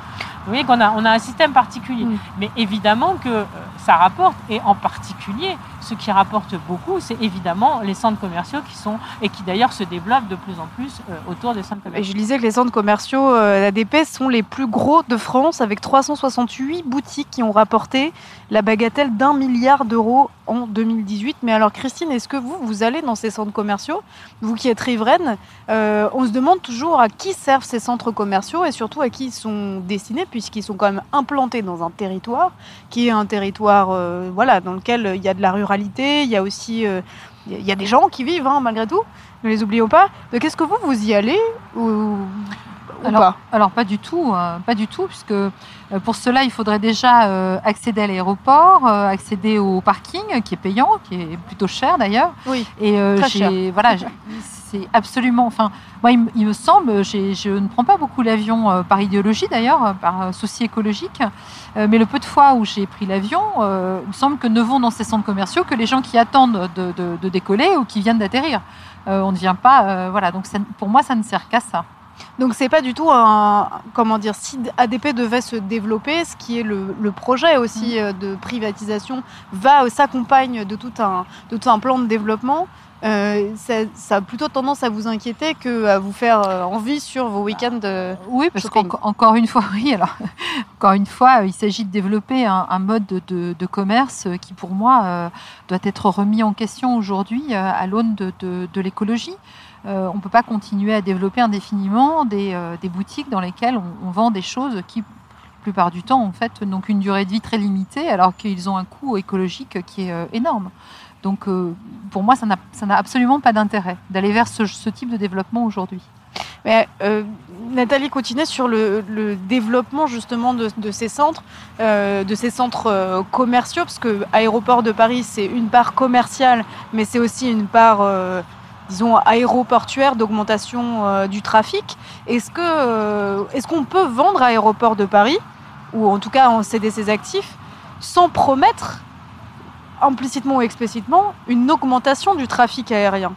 Vous voyez qu'on a, on a un système particulier. Mm. Mais évidemment que euh, ça rapporte, et en particulier, ce qui rapporte beaucoup, c'est évidemment les centres commerciaux qui sont, et qui d'ailleurs se développent de plus en plus euh, autour des centres Et commerciaux. je lisais que les centres commerciaux euh, ADP sont les plus gros de France, avec 368 boutiques qui ont rapporté la bagatelle d'un milliard d'euros en 2018. Mais alors, Christine, est-ce que vous, vous allez dans ces centres commerciaux? Vous qui êtes riveraine, euh, on se demande toujours à qui servent ces centres commerciaux et surtout à qui ils sont destinés, puisqu'ils sont quand même implantés dans un territoire qui est un territoire euh, voilà, dans lequel il y a de la ruralité, il y a aussi euh, des gens qui vivent, hein, malgré tout. Ne les oublions pas. Donc, est-ce que vous, vous y allez Alors, pas? Alors pas du tout, euh, pas du tout, puisque euh, pour cela il faudrait déjà euh, accéder à l'aéroport, accéder au parking qui est payant, qui est plutôt cher d'ailleurs. Oui. Et Très voilà, c'est absolument. Enfin, moi il, me- il me semble, je ne prends pas beaucoup l'avion par idéologie d'ailleurs, par souci écologique, mais le peu de fois où j'ai pris l'avion, il me semble que ne vont dans ces centres commerciaux que les gens qui attendent de, de- de décoller ou qui viennent d'atterrir. On ne vient pas, voilà. Donc ça- pour moi ça ne sert qu'à ça. Donc c'est pas du tout un comment dire si ADP devait se développer, ce qui est le, le projet aussi Mm. euh, de privatisation va euh, s'accompagne de tout un de tout un plan de développement. euh, ça, ça a plutôt tendance à vous inquiéter que à vous faire envie sur vos week-ends. euh. Oui, parce qu'encore une fois, oui. Alors, encore une fois, il s'agit de développer un, un mode de, de- de commerce qui, pour moi, euh, doit être remis en question aujourd'hui à l'aune de l'écologie. Euh, on ne peut pas continuer à développer indéfiniment des, euh, boutiques dans lesquelles on, vend des choses qui, la plupart du temps, en fait, n'ont qu'une durée de vie très limitée, alors qu'ils ont un coût écologique qui est euh, énorme. Donc, pour moi, ça n'a absolument pas d'intérêt d'aller vers ce, type de développement aujourd'hui. Mais Nathalie Coutinet sur le, développement justement de, ces centres, de ces centres commerciaux, parce que aéroport de Paris c'est une part commerciale, mais c'est aussi une part disons aéroportuaire d'augmentation euh, du trafic. Est-ce que euh, qu'on peut vendre aéroport de Paris ou en tout cas en céder ses actifs sans promettre implicitement ou explicitement une augmentation du trafic aérien?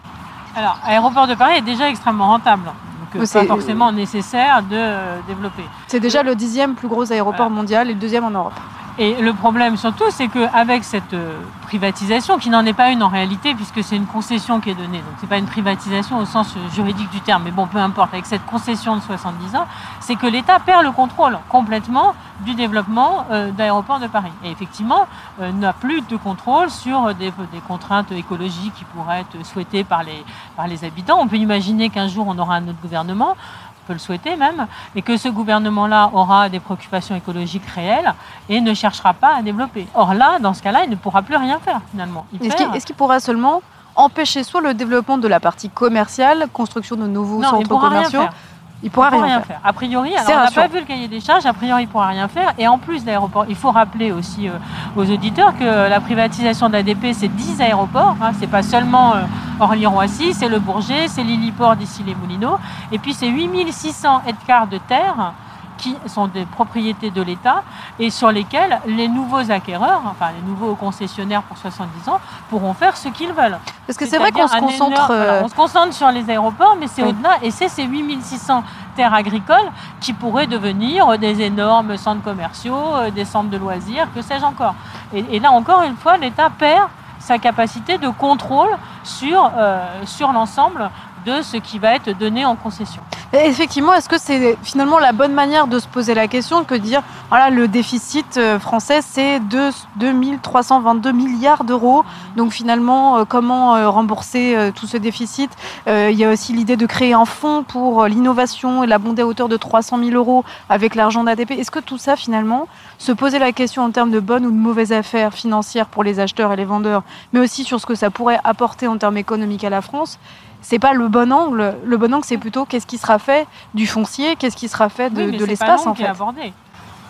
Alors, Aéroport de Paris est déjà extrêmement rentable. Donc, pas forcément nécessaire de euh, développer. C'est déjà le dixième plus gros aéroport Voilà. mondial et le deuxième en Europe. Et le problème surtout, c'est qu'avec cette euh, privatisation, qui n'en est pas une en réalité, puisque c'est une concession qui est donnée, donc c'est pas une privatisation au sens euh, juridique du terme, mais bon, peu importe, avec cette concession de 70 ans, c'est que l'État perd le contrôle complètement du développement euh, d'aéroports de Paris. Et effectivement, n'a plus de contrôle sur des, des contraintes écologiques qui pourraient être souhaitées par les, par les habitants. On peut imaginer qu'un jour, on aura un autre gouvernement, peut le souhaiter même, et que ce gouvernement-là aura des préoccupations écologiques réelles et ne cherchera pas à développer. Or là, dans ce cas-là, il ne pourra plus rien faire finalement. Est-ce qu'il pourra seulement empêcher soit le développement de la partie commerciale, construction de nouveaux non, centres commerciaux. Il pourra Il rien, faire. A priori, alors, on n'a pas vu le cahier des charges, a priori, il ne pourra rien faire. Et en plus d'aéroports, il faut rappeler aussi euh, aux auditeurs que la privatisation de l'ADP, c'est 10 aéroports. Hein, c'est pas seulement euh, Orly-Roissy, c'est le Bourget, c'est l'Illiport d'ici les Moulineaux. Et puis, c'est 8600 hectares de terre qui sont des propriétés de l'État et sur lesquelles les nouveaux acquéreurs, enfin les nouveaux concessionnaires pour 70 ans, pourront faire ce qu'ils veulent. Parce que c'est vrai qu'on se concentre. énorme- voilà, euh, on se concentre sur les aéroports, mais c'est Oui. au-delà. Et c'est ces 8600 terres agricoles qui pourraient devenir des énormes centres commerciaux, euh, des centres de loisirs, que sais-je encore. Et, et là, encore une fois, l'État perd sa capacité de contrôle sur, euh, sur l'ensemble de ce qui va être donné en concession. Effectivement, est-ce que c'est finalement la bonne manière de se poser la question que dire voilà, le déficit euh, français, c'est 2 2322 milliards d'euros. Donc finalement, euh, comment euh, rembourser tout ce déficit? Il y a aussi l'idée de créer un fonds pour l'innovation et l'abonder à hauteur de 300 000 euros avec l'argent d'ADP. Est-ce que tout ça, finalement, se poser la question en termes de bonnes ou de mauvaises affaires financières pour les acheteurs et les vendeurs, mais aussi sur ce que ça pourrait apporter en termes économiques à la France c'est pas le bon angle. Le bon angle, c'est plutôt qu'est-ce qui sera fait du foncier, qu'est-ce qui sera fait de, Oui, l'espace l'angle en est fait.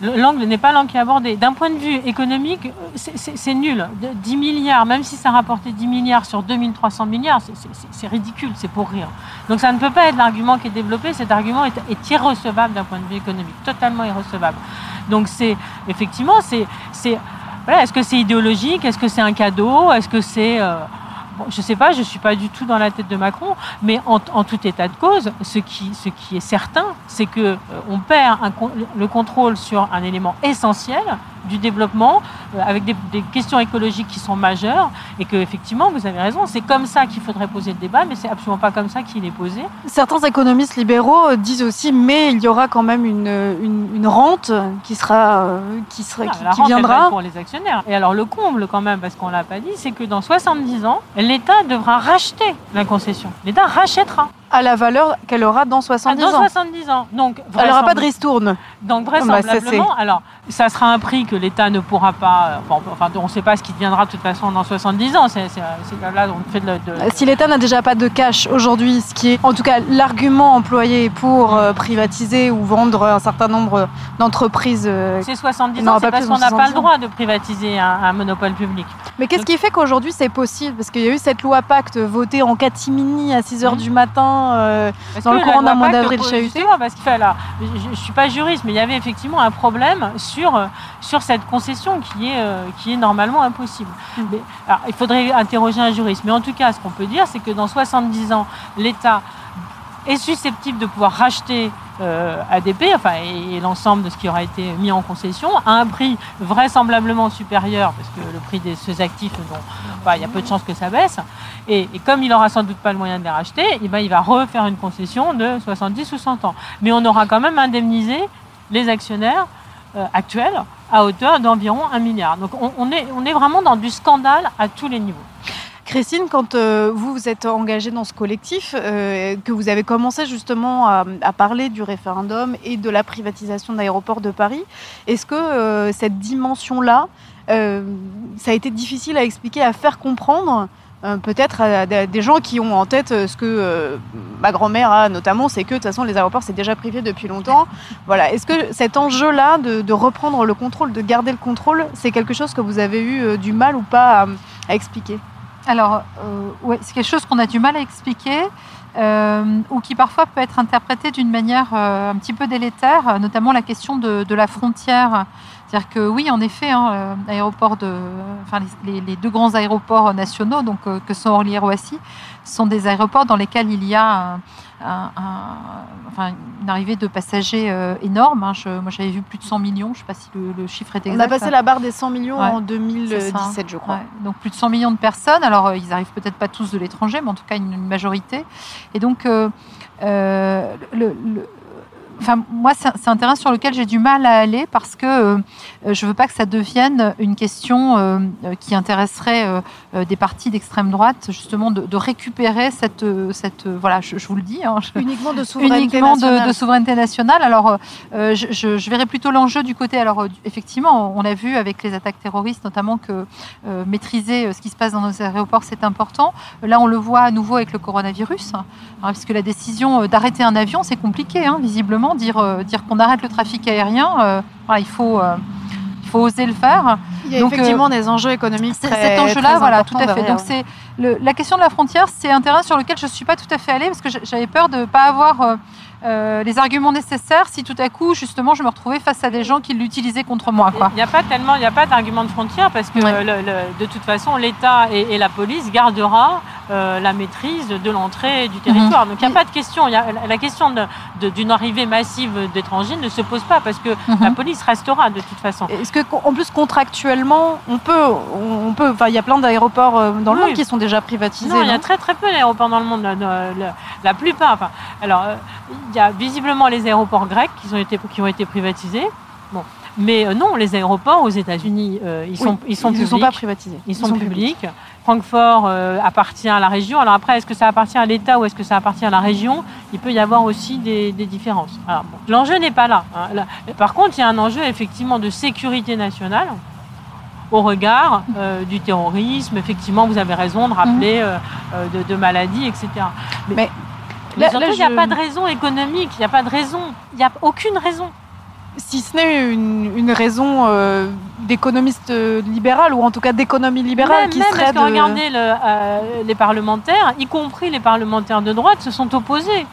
L'angle n'est pas l'angle qui est abordé. D'un point de vue économique, euh, c'est- nul. De- 10 milliards, même si ça rapportait 10 milliards sur 2300 milliards, c'est- ridicule, c'est pour rire. Donc ça ne peut pas être l'argument qui est développé. Cet argument est, est irrecevable d'un point de vue économique, totalement irrecevable. Donc c'est effectivement, c'est c'est- voilà, est-ce que c'est idéologique, est-ce que c'est un cadeau, est-ce que c'est euh, Je ne sais pas, je ne suis pas du tout dans la tête de Macron, mais en, tout état de cause, ce qui, est certain, c'est que euh, on perd le contrôle sur un élément essentiel du développement, euh, avec des, des questions écologiques qui sont majeures, et que effectivement, vous avez raison, c'est comme ça qu'il faudrait poser le débat, mais c'est absolument pas comme ça qu'il est posé. Certains économistes libéraux euh, disent aussi, mais il y aura quand même une, une, une rente qui sera, euh, qui sera, Voilà, qui, viendra. pour les actionnaires. Et alors le comble quand même, parce qu'on l'a pas dit, c'est que dans 70 ans, l'État devra racheter la concession. L'État rachètera à la valeur qu'elle aura dans Ah, 70 dans ans. 70 ans. Donc, Elle n'aura pas de ristourne. Donc bah, ça, vraisemblablement, alors ça sera un prix que l'État ne pourra pas. Enfin, enfin, on ne sait pas ce qui deviendra de toute façon dans 70 ans. C'est là on fait de, de- Si l'État n'a déjà pas de cash aujourd'hui, ce qui est en tout cas l'argument employé pour euh, privatiser ou vendre un certain nombre d'entreprises. euh, c'est 70 Non, ans, c'est parce qu'on dans n'a pas 70 le droit de privatiser un, un monopole public. Mais qu'est-ce qui fait qu'aujourd'hui c'est possible? Parce qu'il y a eu cette loi Pacte votée en catimini à 6 heures Mhm. du matin. Euh, Dans le courant d'un mois d'avril chahuté parce qu'il je ne suis pas juriste, mais il y avait effectivement un problème sur, euh, sur cette concession qui est, euh, qui est normalement impossible. Mhm. Mais, alors, il faudrait interroger un juriste, mais en tout cas, ce qu'on peut dire, c'est que dans 70 ans, l'État est susceptible de pouvoir racheter euh, ADP, enfin, et, l'ensemble de ce qui aura été mis en concession, à un prix vraisemblablement supérieur, parce que le prix de ces actifs, bah, il y a peu de chances que ça baisse. Et, comme il aura sans doute pas le moyen de les racheter, eh ben, il va refaire une concession de 70 ou 100 ans. Mais on aura quand même indemnisé les actionnaires euh, actuels à hauteur d'environ 1 milliard. Donc on est vraiment dans du scandale à tous les niveaux. Christine, quand euh, vous vous êtes engagée dans ce collectif, euh, que vous avez commencé justement à, parler du référendum et de la privatisation d'aéroports de Paris, est-ce que euh, cette dimension-là, ça a été difficile à expliquer, à faire comprendre peut-être à, des- gens qui ont en tête ce que ma grand-mère a notamment, c'est que de toute façon les aéroports c'est déjà privé depuis longtemps. Voilà. Est-ce que cet enjeu-là de, reprendre le contrôle, de garder le contrôle, c'est quelque chose que vous avez eu du mal ou pas à expliquer? Alors, euh, ouais, c'est quelque chose qu'on a du mal à expliquer. euh, ou qui parfois peut être interprété d'une manière euh, un petit peu délétère, notamment la question de, de la frontière. C'est-à-dire que oui, en effet, hein, euh, de, enfin, les deux grands aéroports nationaux, donc euh, que sont Orly et Roissy, sont des aéroports dans lesquels il y a un- enfin, une arrivée de passagers euh, énorme. hein. Je- moi, j'avais vu plus de 100 millions. Je ne sais pas si le, le chiffre est On exact. a passé la barre des 100 millions Ouais, en c'est 2017, ça. je crois. Ouais, donc plus de 100 millions de personnes. Alors euh, ils arrivent peut-être pas tous de l'étranger, mais en tout cas une, une majorité. Et donc, euh, euh, le, le- enfin moi c'est un terrain sur lequel j'ai du mal à aller parce que euh, je veux pas que ça devienne une question euh, euh, qui intéresserait euh, des partis d'extrême droite, justement de, de récupérer cette, cette voilà, je, je vous le dis. hein, je- Uniquement de souveraineté uniquement de, nationale. de souveraineté nationale. Alors, je, verrais plutôt l'enjeu du côté. Alors, effectivement, on a vu avec les attaques terroristes, notamment que maîtriser ce qui se passe dans nos aéroports, c'est important. Là, on le voit à nouveau avec le coronavirus, hein, puisque la décision d'arrêter un avion, c'est compliqué, hein, visiblement. Dire, euh, dire qu'on arrête le trafic aérien, euh, voilà, il faut. euh, il faut oser le faire. Il y a Donc, euh, effectivement des enjeux économiques C'est- très Cet enjeu-là, très voilà, tout à fait. Donc c'est le- la question de la frontière, c'est un terrain sur lequel je suis pas tout à fait allée parce que j'avais peur de pas avoir euh, euh, les arguments nécessaires si tout à coup, justement, je me retrouvais face à des gens qui l'utilisaient contre moi. Quoi. Il n'y a pas tellement, il n'y a pas d'argument de frontière parce que Ouais. le- le- de toute façon, l'État et, et la police gardera euh, la maîtrise de l'entrée du territoire. Donc il n'y a pas de question. Il y a, la question d'une arrivée massive d'étrangers ne se pose pas parce que Mhm. la police restera de toute façon. Est-ce que, en plus, contractuellement, on peut, on peut, enfin, il y a plein d'aéroports euh, dans le Oui. monde qui sont déjà privatisés. Non, il y a très très peu d'aéroports dans le monde. euh, La plupart. Enfin, alors, il y a visiblement les aéroports grecs qui ont été, qui ont été privatisés. Bon. Mais non, les aéroports aux États-Unis, euh, ils, sont, ils sont ne publics. sont pas privatisés. Ils sont, publics. Francfort euh, appartient à la région. Alors après, est-ce que ça appartient à l'État ou est-ce que ça appartient à la région? Il peut y avoir aussi des, des différences. Bon, L'enjeu n'est pas là, hein. Là- Par contre, il y a un enjeu effectivement de sécurité nationale au regard euh, du terrorisme. Effectivement, vous avez raison de rappeler euh, de, de maladies, etc. Mais surtout, il n'y a je- pas de raison économique. Il n'y a pas de raison. Il n'y a aucune raison. Si ce n'est une, une raison euh, d'économiste euh, libéral ou en tout cas d'économie libérale même, qui même serait parce que de... regardez, le, euh, les parlementaires, y compris les parlementaires de droite, se sont opposés.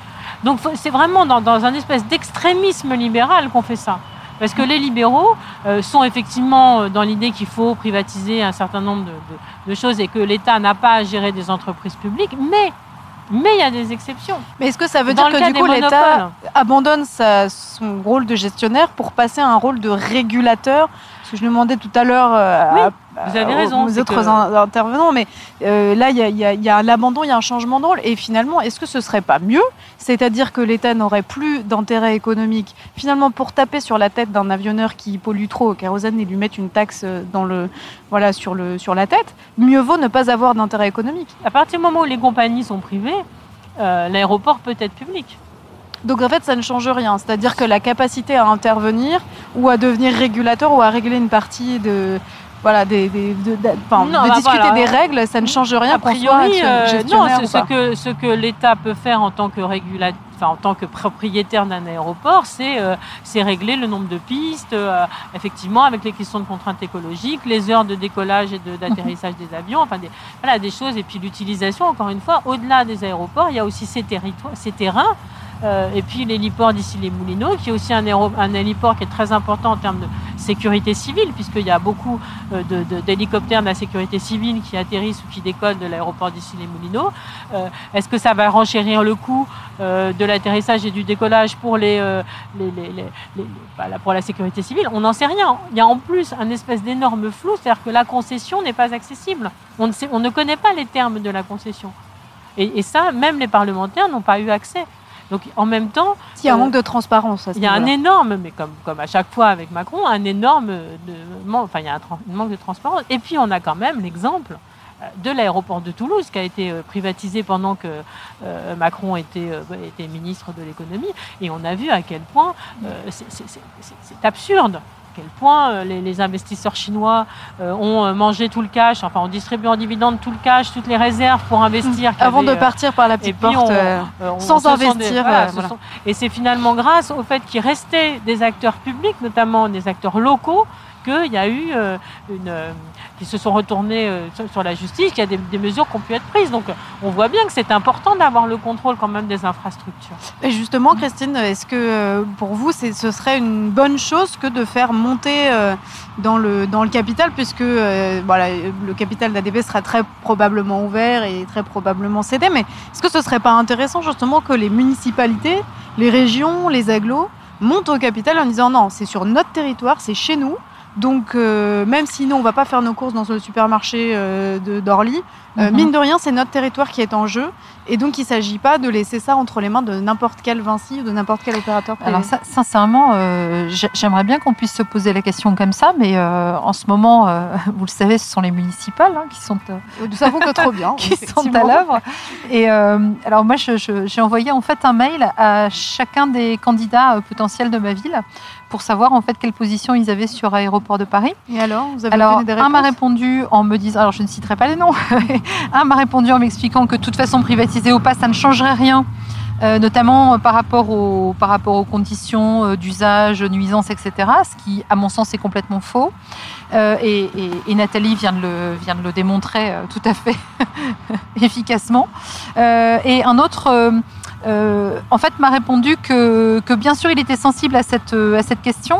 Donc c'est vraiment dans, dans un espèce d'extrémisme libéral qu'on fait ça. Parce que les libéraux euh, sont effectivement dans l'idée qu'il faut privatiser un certain nombre de, de- de choses et que l'État n'a pas à gérer des entreprises publiques, mais mais il y a des exceptions. Mais est-ce que ça veut Dans dire que du coup l'État abandonne sa- son rôle de gestionnaire pour passer à un rôle de régulateur? Parce que je demandais tout à l'heure euh, Oui, à- vous avez aux- raison, aux autres que- intervenants, mais euh, là il y a, y a- y il y a un changement de rôle. Et finalement, est-ce que ce serait pas mieux? C'est-à-dire que l'État n'aurait plus d'intérêt économique finalement pour taper sur la tête d'un avionneur qui pollue trop au kérosène et lui mettre une taxe euh, dans le, voilà, sur, le, sur la tête Mieux vaut ne pas avoir d'intérêt économique. à partir du moment où les compagnies sont privées, euh, l'aéroport peut être public. Donc en fait, ça ne change rien. C'est-à-dire que la capacité à intervenir ou à devenir régulateur ou à régler une partie de voilà des, des- de, de- Non, de bah discuter voilà. des règles, ça ne change rien A priori, euh, non, ce, que, ce que l'État peut faire en tant que régulateur, enfin, en tant que propriétaire d'un aéroport, c'est euh, régler le nombre de pistes, euh, effectivement, avec les questions de contraintes écologiques, les heures de décollage et de- d'atterrissage des avions, enfin des, voilà, des choses. Et puis l'utilisation, encore une fois, au-delà des aéroports, il y a aussi ces, territoires, ces terrains. Euh, et puis l'héliport d'ici les Moulineaux, qui est aussi un, un héliport qui est très important en termes de sécurité civile, puisqu'il y a beaucoup euh, d'hélicoptères de, la sécurité civile qui atterrissent ou qui décollent de l'aéroport d'ici les Moulineaux. Euh, Est-ce que ça va renchérir le coût de l'atterrissage et du décollage pour, les, bah, pour la sécurité civile? On n'en sait rien. Il y a en plus un espèce d'énorme flou, c'est-à-dire que la concession n'est pas accessible. On ne, sait- on ne connaît pas les termes de la concession. Et ça, même les parlementaires n'ont pas eu accès. Donc en même temps, Il y a un manque de transparence. Il y a un énorme, mais comme, comme à chaque fois avec Macron, un énorme de, enfin, il y a un, manque de transparence. Et puis on a quand même l'exemple euh, de l'aéroport de Toulouse qui a été euh, privatisé pendant que euh, Macron était, euh, était ministre de l'économie. Et on a vu à quel point euh, c'est absurde. À quel point euh, les, les investisseurs chinois euh, ont euh, mangé tout le cash, enfin ont distribué en dividendes tout le cash, toutes les réserves pour investir. qui Avant de partir par la et petite porte. on- euh, on- sans des- investir, voilà, ce voilà. sont- et c'est finalement grâce au fait qu'il restait des acteurs publics, notamment des acteurs locaux, qu'il y a eu euh, une, euh, qui se sont retournés euh, sur, la justice, qu'il y a des, mesures qui ont pu être prises. Donc on voit bien que c'est important d'avoir le contrôle quand même des infrastructures. Et justement, Christine, est-ce que pour vous, ce serait une bonne chose que de faire monter dans, le, dans le capital, puisque voilà, le capital d'ADP sera très probablement ouvert et très probablement cédé, mais est-ce que ce serait pas intéressant justement que les municipalités, les régions, les agglos montent au capital en disant non, c'est sur notre territoire, c'est chez nous. Donc, euh, même si nous, on va pas faire nos courses dans le supermarché euh, de d'Orly, euh, Mhm. mine de rien, c'est notre territoire qui est en jeu. Et donc, il ne s'agit pas de laisser ça entre les mains de n'importe quel Vinci ou de n'importe quel opérateur privé. Alors ça, sincèrement, j'ai- j'aimerais bien qu'on puisse se poser la question comme ça, mais en ce moment, vous le savez, ce sont les municipales hein, qui sont Nous savons que trop bien. qui sont à l'œuvre. Et alors moi, j'ai envoyé en fait un mail à chacun des candidats potentiels de ma ville pour savoir en fait quelle position ils avaient sur Aéroport de Paris. Et alors, vous avez Alors, des un m'a répondu en me disant, alors je ne citerai pas les noms, un m'a répondu en m'expliquant que de toute façon privatisé ou pas, ça ne changerait rien. euh, notamment euh, par rapport, aux, par rapport aux conditions euh, d'usage, nuisances, etc., ce qui, à mon sens, est complètement faux. Et, et- et Nathalie vient de le, vient de le démontrer tout à fait efficacement. Et un autre, euh, euh, en fait, m'a répondu que, que, bien sûr, il était sensible à cette, à cette question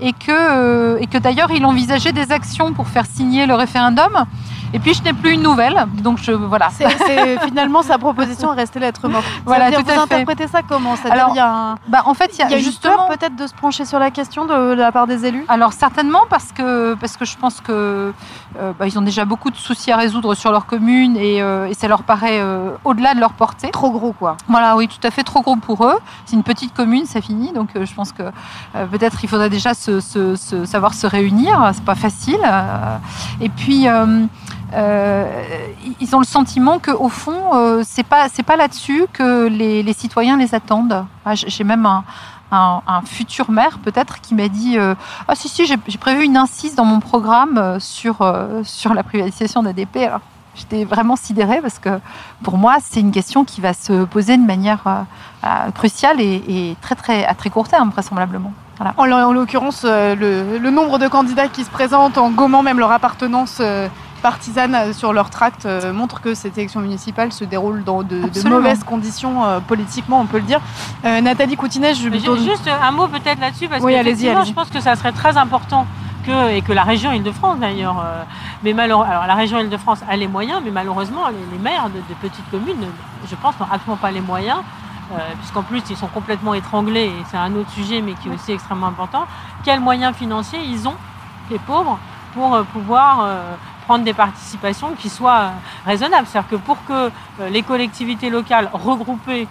et que, et que d'ailleurs, il envisageait des actions pour faire signer le référendum. Et puis je n'ai plus une nouvelle, donc je voilà. C'est, finalement sa proposition est restée lettre morte. Voilà, tout vous interprétez ça comment? C'est-à-dire il y a un, bah, en fait il y a, y a justement peut-être de se pencher sur la question de, la part des élus? Alors certainement parce que parce que je pense que euh, bah, ils ont déjà beaucoup de soucis à résoudre sur leur commune et, euh, et ça leur paraît euh, au-delà de leur portée. Trop gros quoi. Voilà, oui, tout à fait trop gros pour eux. C'est une petite commune, ça finit, donc je pense que peut-être il faudrait déjà se, se, se, savoir se réunir. C'est pas facile. et puis ils ont le sentiment qu'au fond, euh, c'est pas c'est pas là-dessus que les, citoyens les attendent. Ah, j'ai même un, futur maire peut-être qui m'a dit euh, ah si si j'ai prévu une incise dans mon programme sur sur la privatisation d'ADP. J'étais vraiment sidérée parce que pour moi c'est une question qui va se poser de manière cruciale et, très très à très court terme vraisemblablement. En, l'occurrence, le, le, nombre de candidats qui se présentent en gommant même leur appartenance partisanes euh, sur leur tract euh, montrent que cette élection municipale se déroule dans de, mauvaises conditions euh, politiquement, on peut le dire. Nathalie Coutinet, je Juste un mot peut-être là-dessus, parce que je pense que ça serait très important que, et que la région Île-de-France d'ailleurs, mais alors la région Île-de-France a les moyens, mais malheureusement les, maires de, petites communes, je pense, n'ont absolument pas les moyens, puisqu'en plus ils sont complètement étranglés, et c'est un autre sujet, mais qui est aussi extrêmement important. Quels moyens financiers ils ont, les pauvres, pour pouvoir des participations qui soient raisonnables. C'est-à-dire que pour que euh, les collectivités locales regroupées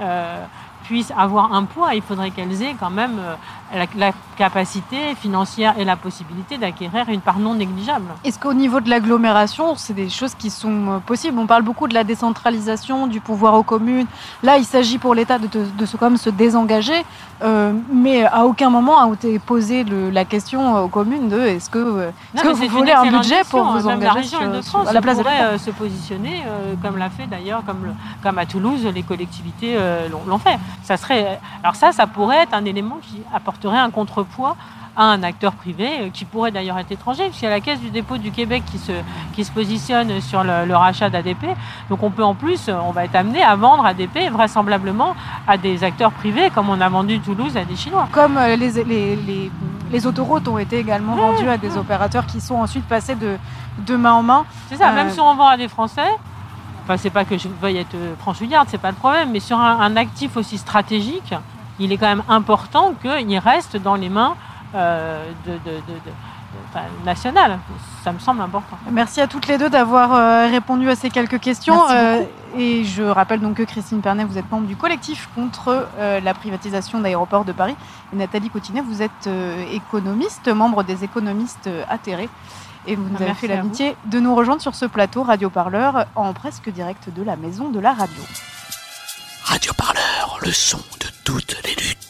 euh, puissent avoir un poids, il faudrait qu'elles aient quand même euh, la, capacité financière et la possibilité d'acquérir une part non négligeable. Est-ce qu'au niveau de l'agglomération, c'est des choses qui sont euh, possibles? On parle beaucoup de la décentralisation, du pouvoir aux communes. Là, il s'agit pour l'État de, de, se, comme se désengager, euh, mais à aucun moment a été posée la question aux communes de est-ce que, est que vous voulez un budget pour vous engager La région de France à la place pourrait se positionner, comme l'a fait d'ailleurs, comme, comme à Toulouse, les collectivités l'ont fait. Ça serait, alors ça, ça pourrait être un élément qui apporterait un contrepoids à un acteur privé euh, qui pourrait d'ailleurs être étranger, puisqu'il y a la Caisse du dépôt du Québec qui se, qui se positionne sur le, rachat d'ADP. Donc on peut en plus, on va être amené à vendre ADP vraisemblablement à des acteurs privés, comme on a vendu Toulouse à des Chinois. Comme euh, les, les, les, autoroutes ont été également vendues à des opérateurs qui sont ensuite passés de, de main en main. C'est ça, même euh, si on vend à des Français, Enfin, c'est pas que je veuille être franchouillarde, c'est pas le problème, mais sur un, actif aussi stratégique, il est quand même important qu'il reste dans les mains euh, de, de, nationales. Ça me semble important. Merci à toutes les deux d'avoir euh, répondu à ces quelques questions. Euh, et je rappelle donc que Christine Pernet, vous êtes membre du collectif contre la privatisation d'aéroports de Paris. Et Nathalie Cotinet, vous êtes économiste, membre des économistes atterrés. Et vous nous avez fait l'amitié de nous rejoindre sur ce plateau Radio Parleur en presque direct de la maison de la radio. Radio Parleur, le son de toutes les luttes.